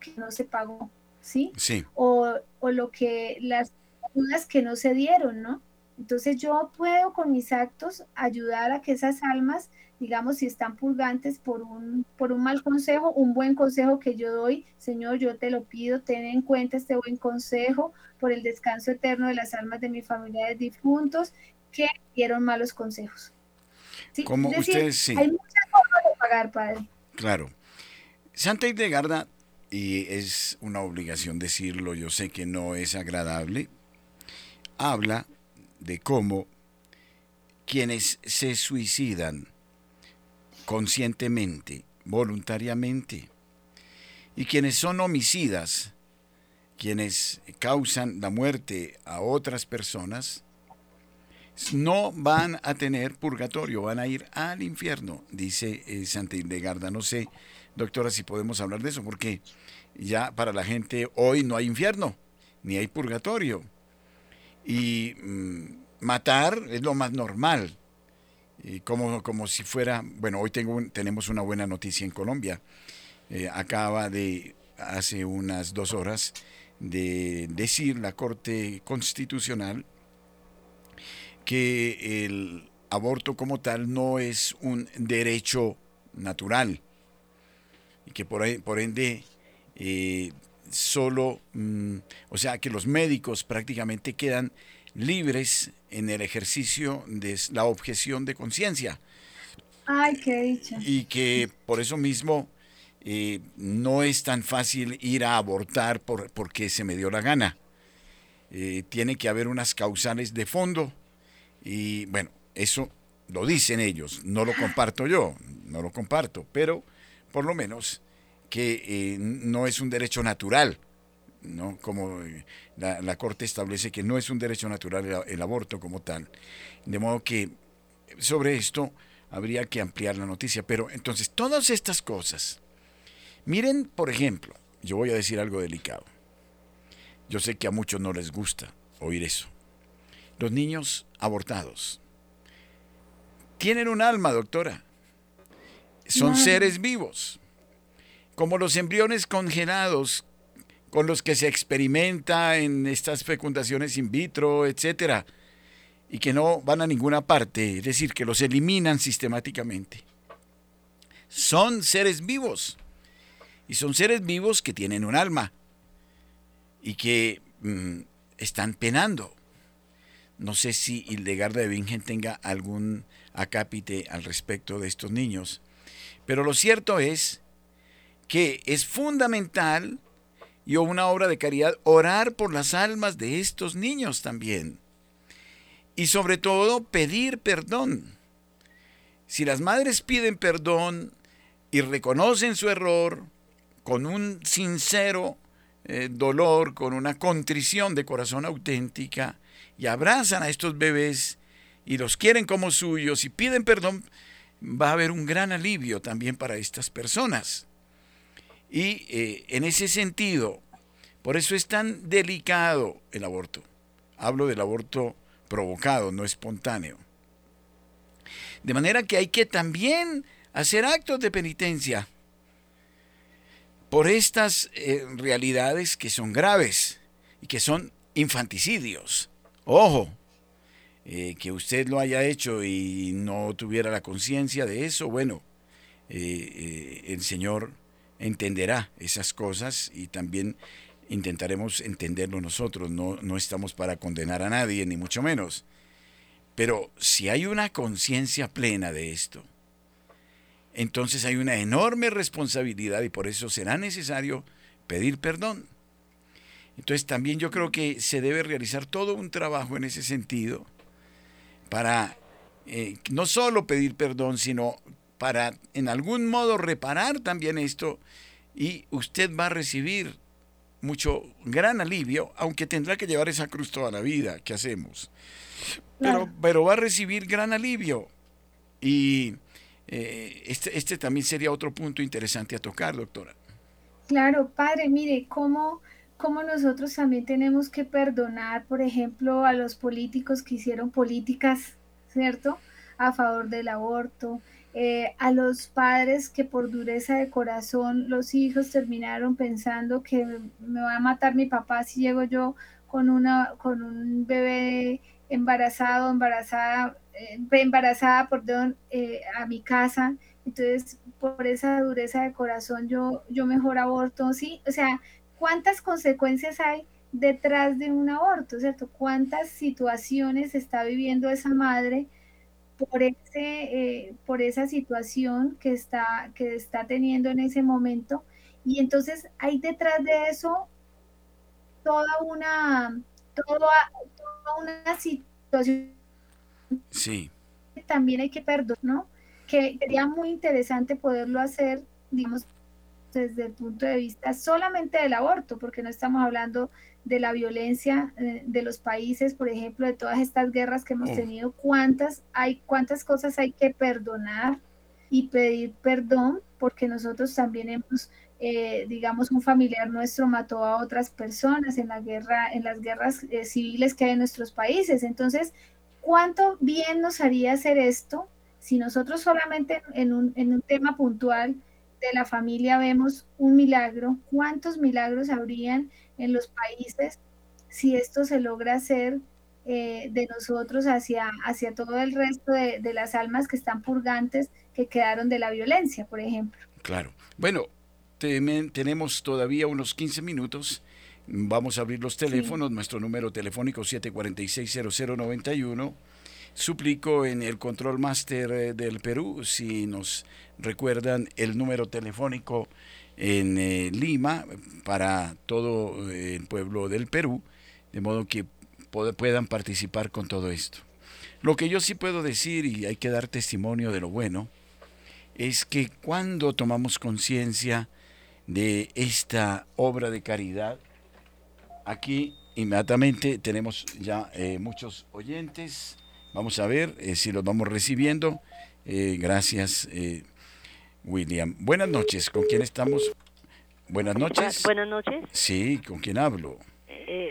que no se pagó, ¿sí? Sí. O, o lo que las dudas que no se dieron, ¿no? Entonces yo puedo con mis actos ayudar a que esas almas, digamos, si están purgantes por un, por un mal consejo, un buen consejo que yo doy, Señor, yo te lo pido, ten en cuenta este buen consejo por el descanso eterno de las almas de mis familiares difuntos que dieron malos consejos. Como ustedes sí. Hay muchas formas de pagar, Padre. Claro. Santa Hildegarda, y es una obligación decirlo, yo sé que no es agradable, habla de cómo quienes se suicidan conscientemente, voluntariamente, y quienes son homicidas, quienes causan la muerte a otras personas, no van a tener purgatorio, van a ir al infierno, dice eh, Santa Hildegarda. No sé, doctora, si podemos hablar de eso, porque ya para la gente hoy no hay infierno, ni hay purgatorio. Y mm, matar es lo más normal, y como, como si fuera, bueno, hoy tengo tenemos una buena noticia en Colombia. Eh, acaba de, hace unas dos horas, de decir la Corte Constitucional que el aborto como tal no es un derecho natural y que por, por ende eh, solo, mm, o sea, que los médicos prácticamente quedan libres en el ejercicio de la objeción de conciencia. Ay, qué dicha. Y que por eso mismo eh, no es tan fácil ir a abortar por, porque se me dio la gana. Eh, tiene que haber unas causales de fondo y bueno, eso lo dicen ellos, no lo comparto yo, no lo comparto, pero por lo menos que eh, no es un derecho natural, ¿no? como eh, la, Corte establece que no es un derecho natural el, aborto como tal. De modo que sobre esto habría que ampliar la noticia. Pero entonces, todas estas cosas, miren, por ejemplo, yo voy a decir algo delicado. Yo sé que a muchos no les gusta oír eso. Los niños abortados tienen un alma, doctora. Son seres vivos como los embriones congelados con los que se experimenta en estas fecundaciones in vitro, etcétera, y que no van a ninguna parte, es decir, que los eliminan sistemáticamente. Son seres vivos, y son seres vivos que tienen un alma y que mm, están penando. No sé si Hildegarda de Bingen tenga algún acápite al respecto de estos niños, pero lo cierto es que es fundamental y una obra de caridad orar por las almas de estos niños también. Y sobre todo pedir perdón. Si las madres piden perdón y reconocen su error con un sincero eh, dolor, con una contrición de corazón auténtica, y abrazan a estos bebés y los quieren como suyos y piden perdón, va a haber un gran alivio también para estas personas. Y eh, en ese sentido, por eso es tan delicado el aborto. Hablo del aborto provocado, no espontáneo. De manera que hay que también hacer actos de penitencia por estas eh, realidades que son graves y que son infanticidios. Ojo, eh, que usted lo haya hecho y no tuviera la conciencia de eso, bueno, el Señor entenderá esas cosas y también intentaremos entenderlo nosotros. No, no estamos para condenar a nadie, ni mucho menos. Pero si hay una conciencia plena de esto, entonces hay una enorme responsabilidad y por eso será necesario pedir perdón. Entonces también yo creo que se debe realizar todo un trabajo en ese sentido para eh, no solo pedir perdón, sino para en algún modo reparar también esto y usted va a recibir mucho gran alivio, aunque tendrá que llevar esa cruz toda la vida que hacemos. Pero, pero va a recibir gran alivio. Y eh, este, este también sería otro punto interesante a tocar, doctora. Claro, padre, mire, cómo, cómo nosotros también tenemos que perdonar, por ejemplo, a los políticos que hicieron políticas, ¿cierto? A favor del aborto, eh, a los padres que por dureza de corazón los hijos terminaron pensando que me va a matar mi papá si llego yo con, una, con un bebé embarazado, embarazada, eh, embarazada, perdón, eh, a mi casa. Entonces, por esa dureza de corazón, yo, yo mejor aborto, ¿sí? O sea, ¿cuántas consecuencias hay detrás de un aborto, ¿cierto? ¿Cuántas situaciones está viviendo esa madre por, ese, eh, por esa situación que está, que está teniendo en ese momento? Y entonces hay detrás de eso toda una, toda, una situación sí. que también hay que perdonar, ¿no? Que sería muy interesante poderlo hacer, digamos, desde el punto de vista solamente del aborto, porque no estamos hablando de la violencia eh, de los países, por ejemplo, de todas estas guerras que hemos oh. tenido, cuántas hay, cuántas cosas hay que perdonar y pedir perdón, porque nosotros también hemos eh, digamos, un familiar nuestro mató a otras personas en la guerra, en las guerras eh, civiles que hay en nuestros países. Entonces, ¿cuánto bien nos haría hacer esto si nosotros solamente en un, en un tema puntual de la familia vemos un milagro? ¿Cuántos milagros habrían en los países si esto se logra hacer eh, de nosotros hacia, hacia todo el resto de, de las almas que están purgantes, que quedaron de la violencia, por ejemplo? Claro. Bueno, tenemos todavía unos 15 minutos. Vamos a abrir los teléfonos, nuestro número telefónico 746-0091. Suplico en el control máster eh, del Perú, si nos recuerdan el número telefónico en eh, Lima para todo eh, el pueblo del Perú, de modo que puedan participar con todo esto. Lo que yo sí puedo decir, y hay que dar testimonio de lo bueno, es que cuando tomamos conciencia de esta obra de caridad. Aquí inmediatamente tenemos ya muchos oyentes. Vamos a ver eh, si los vamos recibiendo. Eh, gracias, William. Buenas noches. ¿Con quién estamos? Buenas noches. Buenas noches. Sí, ¿con quién hablo?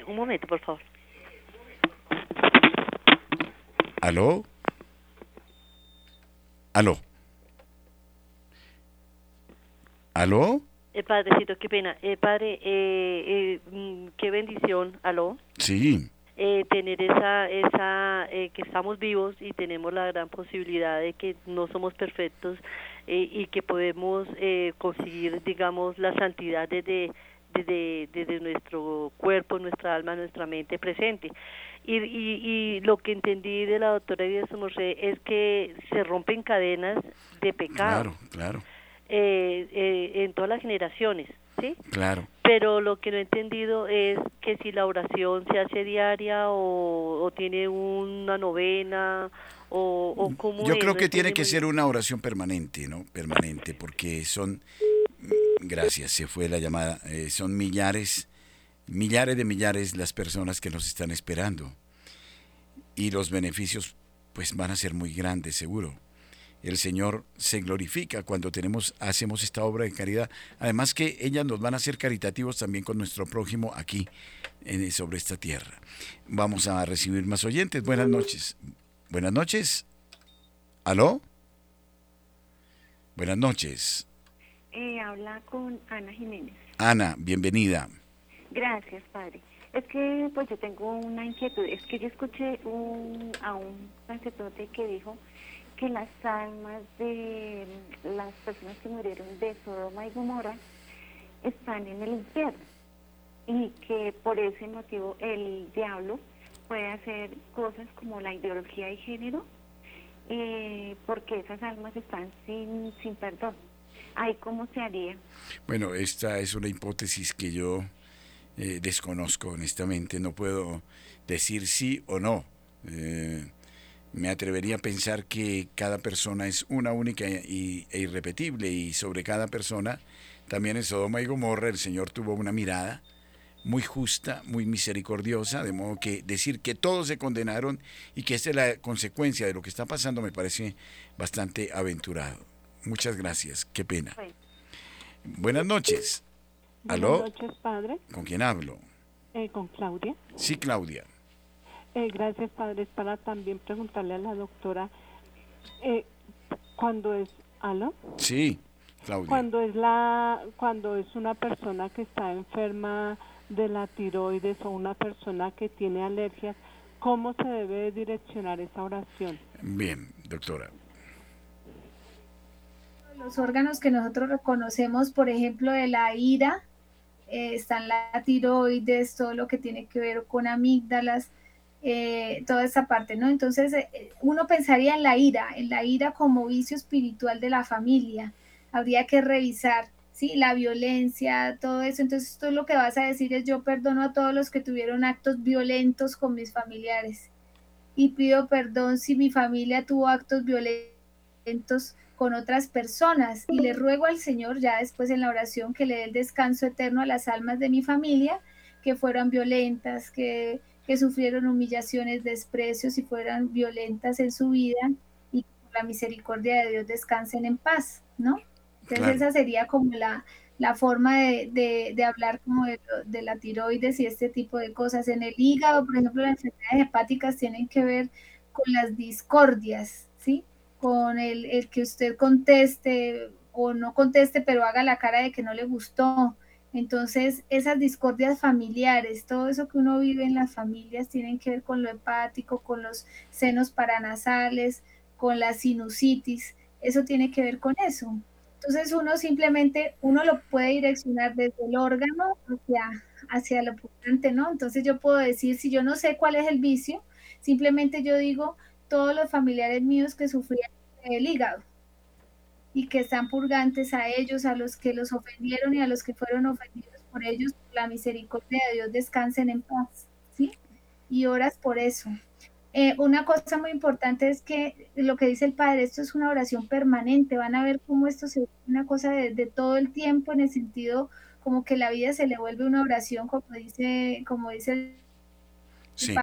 un momento, por favor. ¿Aló? ¿Aló? ¿Aló? Eh, padrecito, qué pena. Eh, padre, eh, eh mm, qué bendición, aló. Sí. Eh, tener esa, esa que estamos vivos y tenemos la gran posibilidad de que no somos perfectos y que podemos conseguir, digamos, la santidad desde, desde, desde nuestro cuerpo, nuestra alma, nuestra mente presente. Y, y, y, lo que entendí de la doctora Díaz es que se rompen cadenas de pecado. Claro, claro eh, eh, en todas las generaciones, ¿sí? Claro. Pero lo que no he entendido es que si la oración se hace diaria o, tiene una novena o, o mm, cómo Yo creo que tiene que ser una oración permanente, ¿no? Permanente, porque son, mm, gracias, se fue la llamada, eh, son millares, millares de millares las personas que nos están esperando. Y los beneficios, pues van a ser muy grandes, seguro el Señor se glorifica cuando tenemos, hacemos esta obra de caridad. Además que ellas nos van a ser caritativos también con nuestro prójimo aquí en, sobre esta tierra. Vamos a recibir más oyentes. Buenas noches. Buenas noches. ¿Aló? Buenas noches. Eh, habla con Ana Jiménez. Ana, bienvenida. Gracias, padre. Es que pues yo tengo una inquietud. Es que yo escuché a un sacerdote que dijo que las almas de las personas que murieron de Sodoma y Gomorra están en el infierno y que por ese motivo el diablo puede hacer cosas como la ideología de género eh, porque esas almas están sin, sin perdón. Ahí cómo se haría. Bueno, esta es una hipótesis que yo eh, desconozco honestamente, no puedo decir sí o no. Eh, me atrevería a pensar que cada persona es una única y, e irrepetible y sobre cada persona, también en Sodoma y Gomorra el Señor tuvo una mirada muy justa, muy misericordiosa, de modo que decir que todos se condenaron y que esta es la consecuencia de lo que está pasando me parece bastante aventurado. Muchas gracias, qué pena. Buenas noches. ¿Aló? Buenas noches, padre. ¿Con quién hablo? Eh, con Claudia. Sí, Claudia. Eh, gracias, padre. para también preguntarle a la doctora, eh, ¿cuándo es, aló? Sí, Claudia. Cuando es, la, cuando es una persona que está enferma de la tiroides o una persona que tiene alergias, ¿cómo se debe direccionar esa oración? Bien, doctora. Los órganos que nosotros reconocemos, por ejemplo, de la ira, eh, están la tiroides, todo lo que tiene que ver con amígdalas, eh, toda esa parte, ¿no? Entonces, eh, uno pensaría en la ira, en la ira como vicio espiritual de la familia. Habría que revisar, ¿sí? La violencia, todo eso. Entonces, tú lo que vas a decir es, yo perdono a todos los que tuvieron actos violentos con mis familiares y pido perdón si mi familia tuvo actos violentos con otras personas y le ruego al Señor ya después en la oración que le dé el descanso eterno a las almas de mi familia que fueran violentas, que, que sufrieron humillaciones, desprecios y fueran violentas en su vida y que por la misericordia de Dios descansen en paz, ¿no? Entonces esa sería como la, la forma de, de, de hablar como de, de, la tiroides y este tipo de cosas. En el hígado, por ejemplo, las enfermedades hepáticas tienen que ver con las discordias, ¿sí? con el, el, que usted conteste o no conteste, pero haga la cara de que no le gustó. Entonces, esas discordias familiares, todo eso que uno vive en las familias, tienen que ver con lo hepático, con los senos paranasales, con la sinusitis, eso tiene que ver con eso. Entonces, uno simplemente, uno lo puede direccionar desde el órgano hacia, hacia lo purgante, ¿no? Entonces, yo puedo decir, si yo no sé cuál es el vicio, simplemente yo digo, todos los familiares míos que sufrían el hígado y que están purgantes a ellos, a los que los ofendieron y a los que fueron ofendidos por ellos, la misericordia de Dios descansen en paz, ¿sí? Y oras por eso. Eh, una cosa muy importante es que lo que dice el Padre, esto es una oración permanente, van a ver cómo esto se una cosa de, todo el tiempo en el sentido como que la vida se le vuelve una oración, como dice, como dice Sí.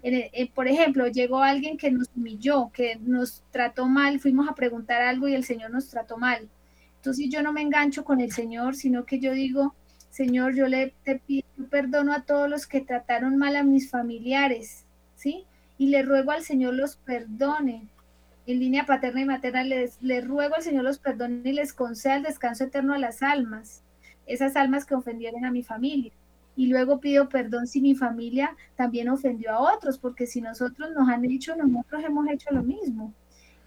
Por ejemplo, llegó alguien que nos humilló, que nos trató mal, fuimos a preguntar algo y el Señor nos trató mal. Entonces yo no me engancho con el Señor, sino que yo digo, Señor, yo le pido perdono a todos los que trataron mal a mis familiares, ¿sí? Y le ruego al Señor los perdone. En línea paterna y materna les, les ruego al Señor los perdone y les conceda el descanso eterno a las almas, esas almas que ofendieron a mi familia y luego pido perdón si mi familia también ofendió a otros, porque si nosotros nos han hecho, nosotros hemos hecho lo mismo.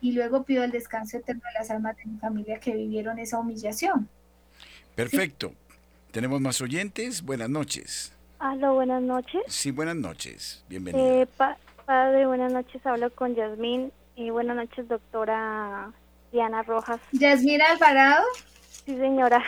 Y luego pido el descanso eterno de las almas de mi familia que vivieron esa humillación. Perfecto. ¿Sí? Tenemos más oyentes. Buenas noches. Aló, buenas noches. Sí, buenas noches. Bienvenida. Eh, pa padre, buenas noches. Hablo con Yasmín. Y buenas noches, doctora Diana Rojas. ¿Yasmín Alvarado? Sí, señora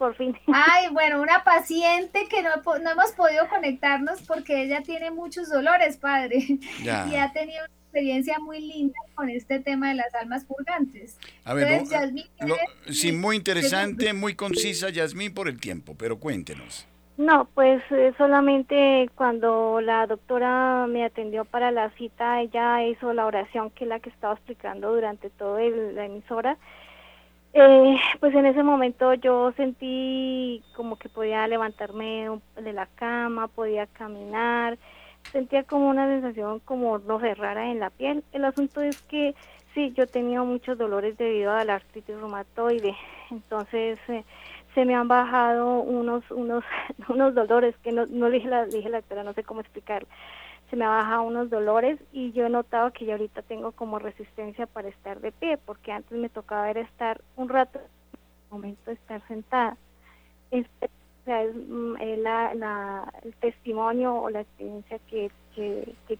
por fin. Ay, bueno, una paciente que no, no hemos podido conectarnos porque ella tiene muchos dolores, padre. Ya. Y ha tenido una experiencia muy linda con este tema de las almas purgantes. A ver, Entonces, no, Yasmín, lo, sí, muy interesante, muy concisa, Yasmín, por el tiempo, pero cuéntenos. No, pues eh, solamente cuando la doctora me atendió para la cita, ella hizo la oración que es la que estaba explicando durante toda la emisora. Eh, pues en ese momento yo sentí como que podía levantarme de la cama, podía caminar, sentía como una sensación como no rara en la piel. El asunto es que sí, yo tenía muchos dolores debido a la artritis reumatoide, entonces eh, se me han bajado unos unos unos dolores que no no dije la dije la doctora, no sé cómo explicarlo se me baja unos dolores y yo he notado que ya ahorita tengo como resistencia para estar de pie, porque antes me tocaba era estar un rato, momento de estar sentada. Es, o sea, es, mm, la, la, el testimonio o la experiencia que, que, que,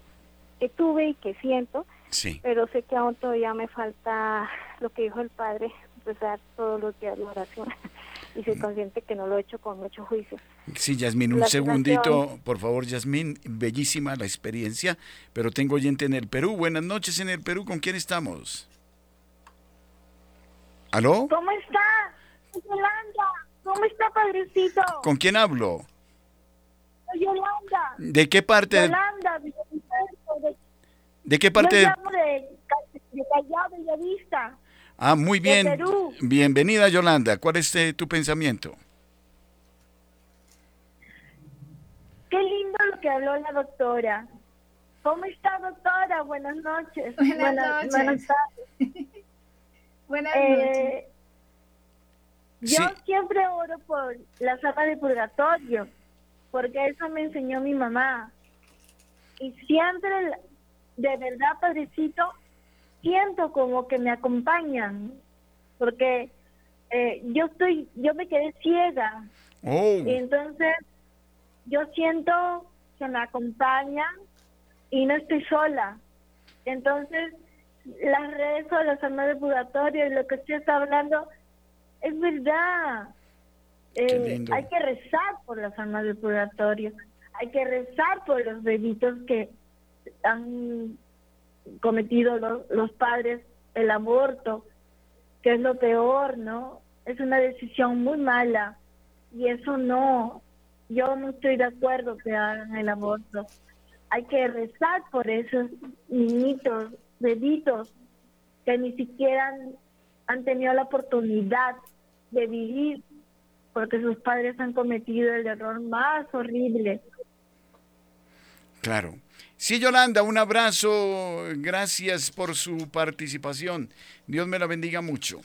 que tuve y que siento, sí. pero sé que aún todavía me falta lo que dijo el Padre, empezar todos los días la oración y soy consciente que no lo he hecho con mucho juicio. Sí, Yasmín, un la segundito, por favor, Yasmín, bellísima la experiencia, pero tengo oyente en el Perú. Buenas noches en el Perú, ¿con quién estamos? ¿Aló? ¿Cómo está? Yolanda, ¿cómo está, padrecito? ¿Con quién hablo? Soy Yolanda. ¿De qué parte? Yolanda, de, ¿De qué parte? Yo llamo de, de Callao, Bellavista. Ah, muy bien. Bienvenida, Yolanda. ¿Cuál es eh, tu pensamiento? Qué lindo lo que habló la doctora. ¿Cómo está, doctora? Buenas noches. Buenas, buenas noches. Buenas tardes. buenas eh, noches. Yo sí. siempre oro por la sala de purgatorio, porque eso me enseñó mi mamá. Y siempre de verdad, Padrecito, siento como que me acompañan, porque eh, yo estoy, yo me quedé ciega. Oh. Y entonces yo siento que me acompañan y no estoy sola. Entonces, las redes o las almas de purgatorio y lo que usted está hablando es verdad. Eh, hay que rezar por las almas del purgatorio, hay que rezar por los delitos que han cometido los, los padres, el aborto, que es lo peor, ¿no? Es una decisión muy mala y eso no, yo no estoy de acuerdo que hagan el aborto. Hay que rezar por esos niñitos, bebitos, que ni siquiera han, han tenido la oportunidad de vivir porque sus padres han cometido el error más horrible. Claro. Sí, Yolanda, un abrazo. Gracias por su participación. Dios me la bendiga mucho.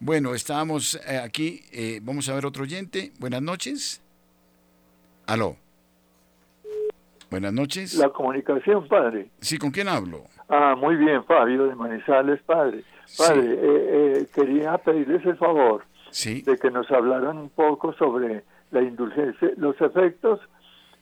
Bueno, estábamos eh, aquí. Eh, vamos a ver otro oyente. Buenas noches. Aló. Buenas noches. La comunicación, padre. Sí, ¿con quién hablo? Ah, muy bien, Fabio de Manizales, padre. Padre, eh, quería pedirles el favor de que nos hablaran un poco sobre la indulgencia, los efectos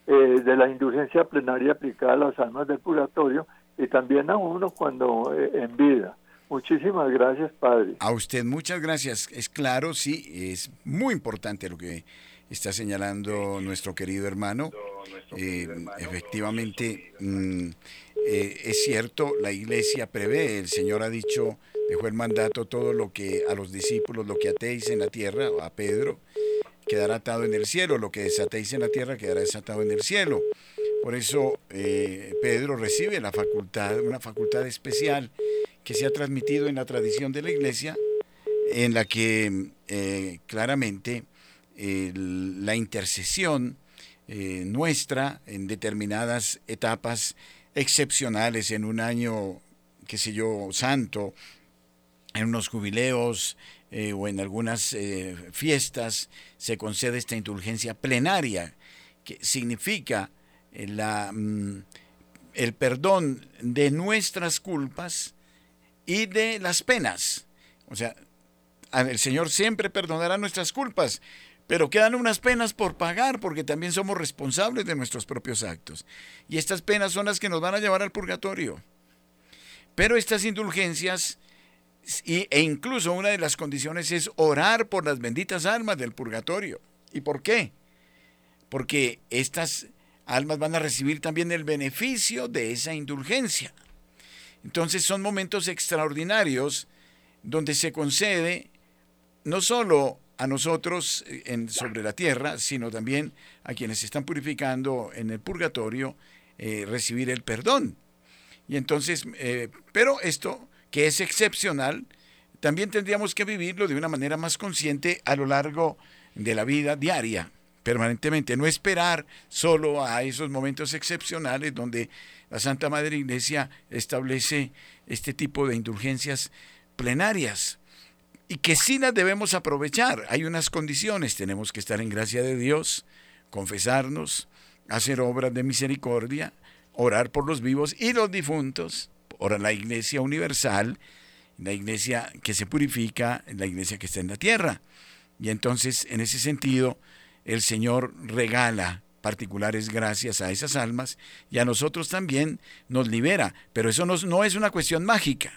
eh, de la indulgencia plenaria aplicada a las almas del purgatorio y también a uno cuando eh, en vida. Muchísimas gracias, Padre. A usted muchas gracias. Es claro, sí, es muy importante lo que está señalando nuestro querido hermano. Eh, efectivamente, mm, es cierto, la iglesia prevé, el Señor ha dicho, dejó el mandato, todo lo que a los discípulos, lo que atéis en la tierra, a Pedro, quedará atado en el cielo, lo que desatéis en la tierra quedará desatado en el cielo. Por eso eh, Pedro recibe la facultad, una facultad especial que se ha transmitido en la tradición de la iglesia, en la que eh, claramente la intercesión eh, nuestra en determinadas etapas excepcionales, en un año, qué sé yo, santo, en unos jubileos eh, o en algunas eh, fiestas se concede esta indulgencia plenaria, que significa eh, la, mm, el perdón de nuestras culpas y de las penas. O sea, el Señor siempre perdonará nuestras culpas, pero quedan unas penas por pagar porque también somos responsables de nuestros propios actos. Y estas penas son las que nos van a llevar al purgatorio. Pero estas indulgencias e incluso una de las condiciones es orar por las benditas almas del purgatorio. ¿Y por qué? Porque estas almas van a recibir también el beneficio de esa indulgencia. Entonces son momentos extraordinarios donde se concede no solo a nosotros eh, sobre la tierra, sino también a quienes se están purificando en el purgatorio, eh, recibir el perdón. Y entonces, eh, pero esto que es excepcional, también tendríamos que vivirlo de una manera más consciente a lo largo de la vida diaria, permanentemente, no esperar solo a esos momentos excepcionales donde la Santa Madre Iglesia establece este tipo de indulgencias plenarias y que sí las debemos aprovechar. Hay unas condiciones, tenemos que estar en gracia de Dios, confesarnos, hacer obras de misericordia, orar por los vivos y los difuntos, Ahora la iglesia universal, la iglesia que se purifica, la iglesia que está en la tierra. Y entonces, en ese sentido, el Señor regala particulares gracias a esas almas y a nosotros también nos libera. Pero eso no, es una cuestión mágica.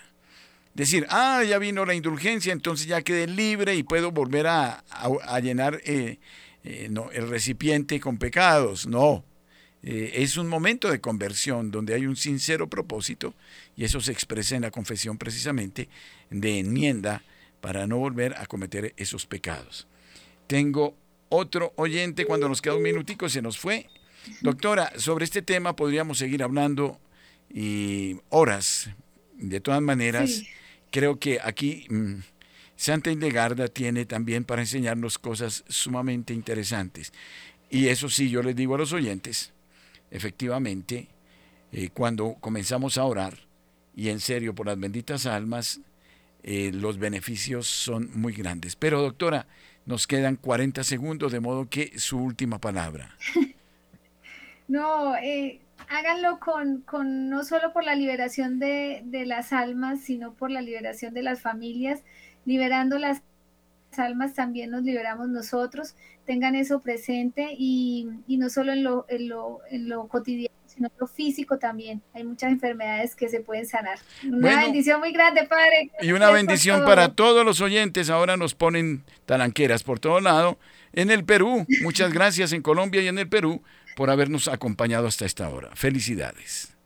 Decir, ah, ya vino la indulgencia, entonces ya quedé libre y puedo volver a, llenar eh, eh, no, el recipiente con pecados. No, eh, es un momento de conversión donde hay un sincero propósito y eso se expresa en la confesión precisamente de enmienda para no volver a cometer esos pecados. Tengo otro oyente, cuando nos queda un minutico se nos fue. Doctora, sobre este tema podríamos seguir hablando y horas. De todas maneras, creo que aquí mm, Santa Hildegarda tiene también para enseñarnos cosas sumamente interesantes. Y eso sí, yo les digo a los oyentes, efectivamente, eh, cuando comenzamos a orar, y en serio por las benditas almas, eh, los beneficios son muy grandes. Pero doctora, nos quedan 40 segundos, de modo que su última palabra. No, eh, háganlo con, con, no solo por la liberación de, de, las almas, sino por la liberación de las familias. Liberando las almas también nos liberamos nosotros. Tengan eso presente y, y no solo en lo, en lo, en lo cotidiano, sino en lo físico también. Hay muchas enfermedades que se pueden sanar. Una bendición muy grande, Padre. Y una bendición para todos los oyentes. Ahora nos ponen talanqueras por todo lado. En el Perú, muchas gracias en Colombia y en el Perú por habernos acompañado hasta esta hora. Felicidades.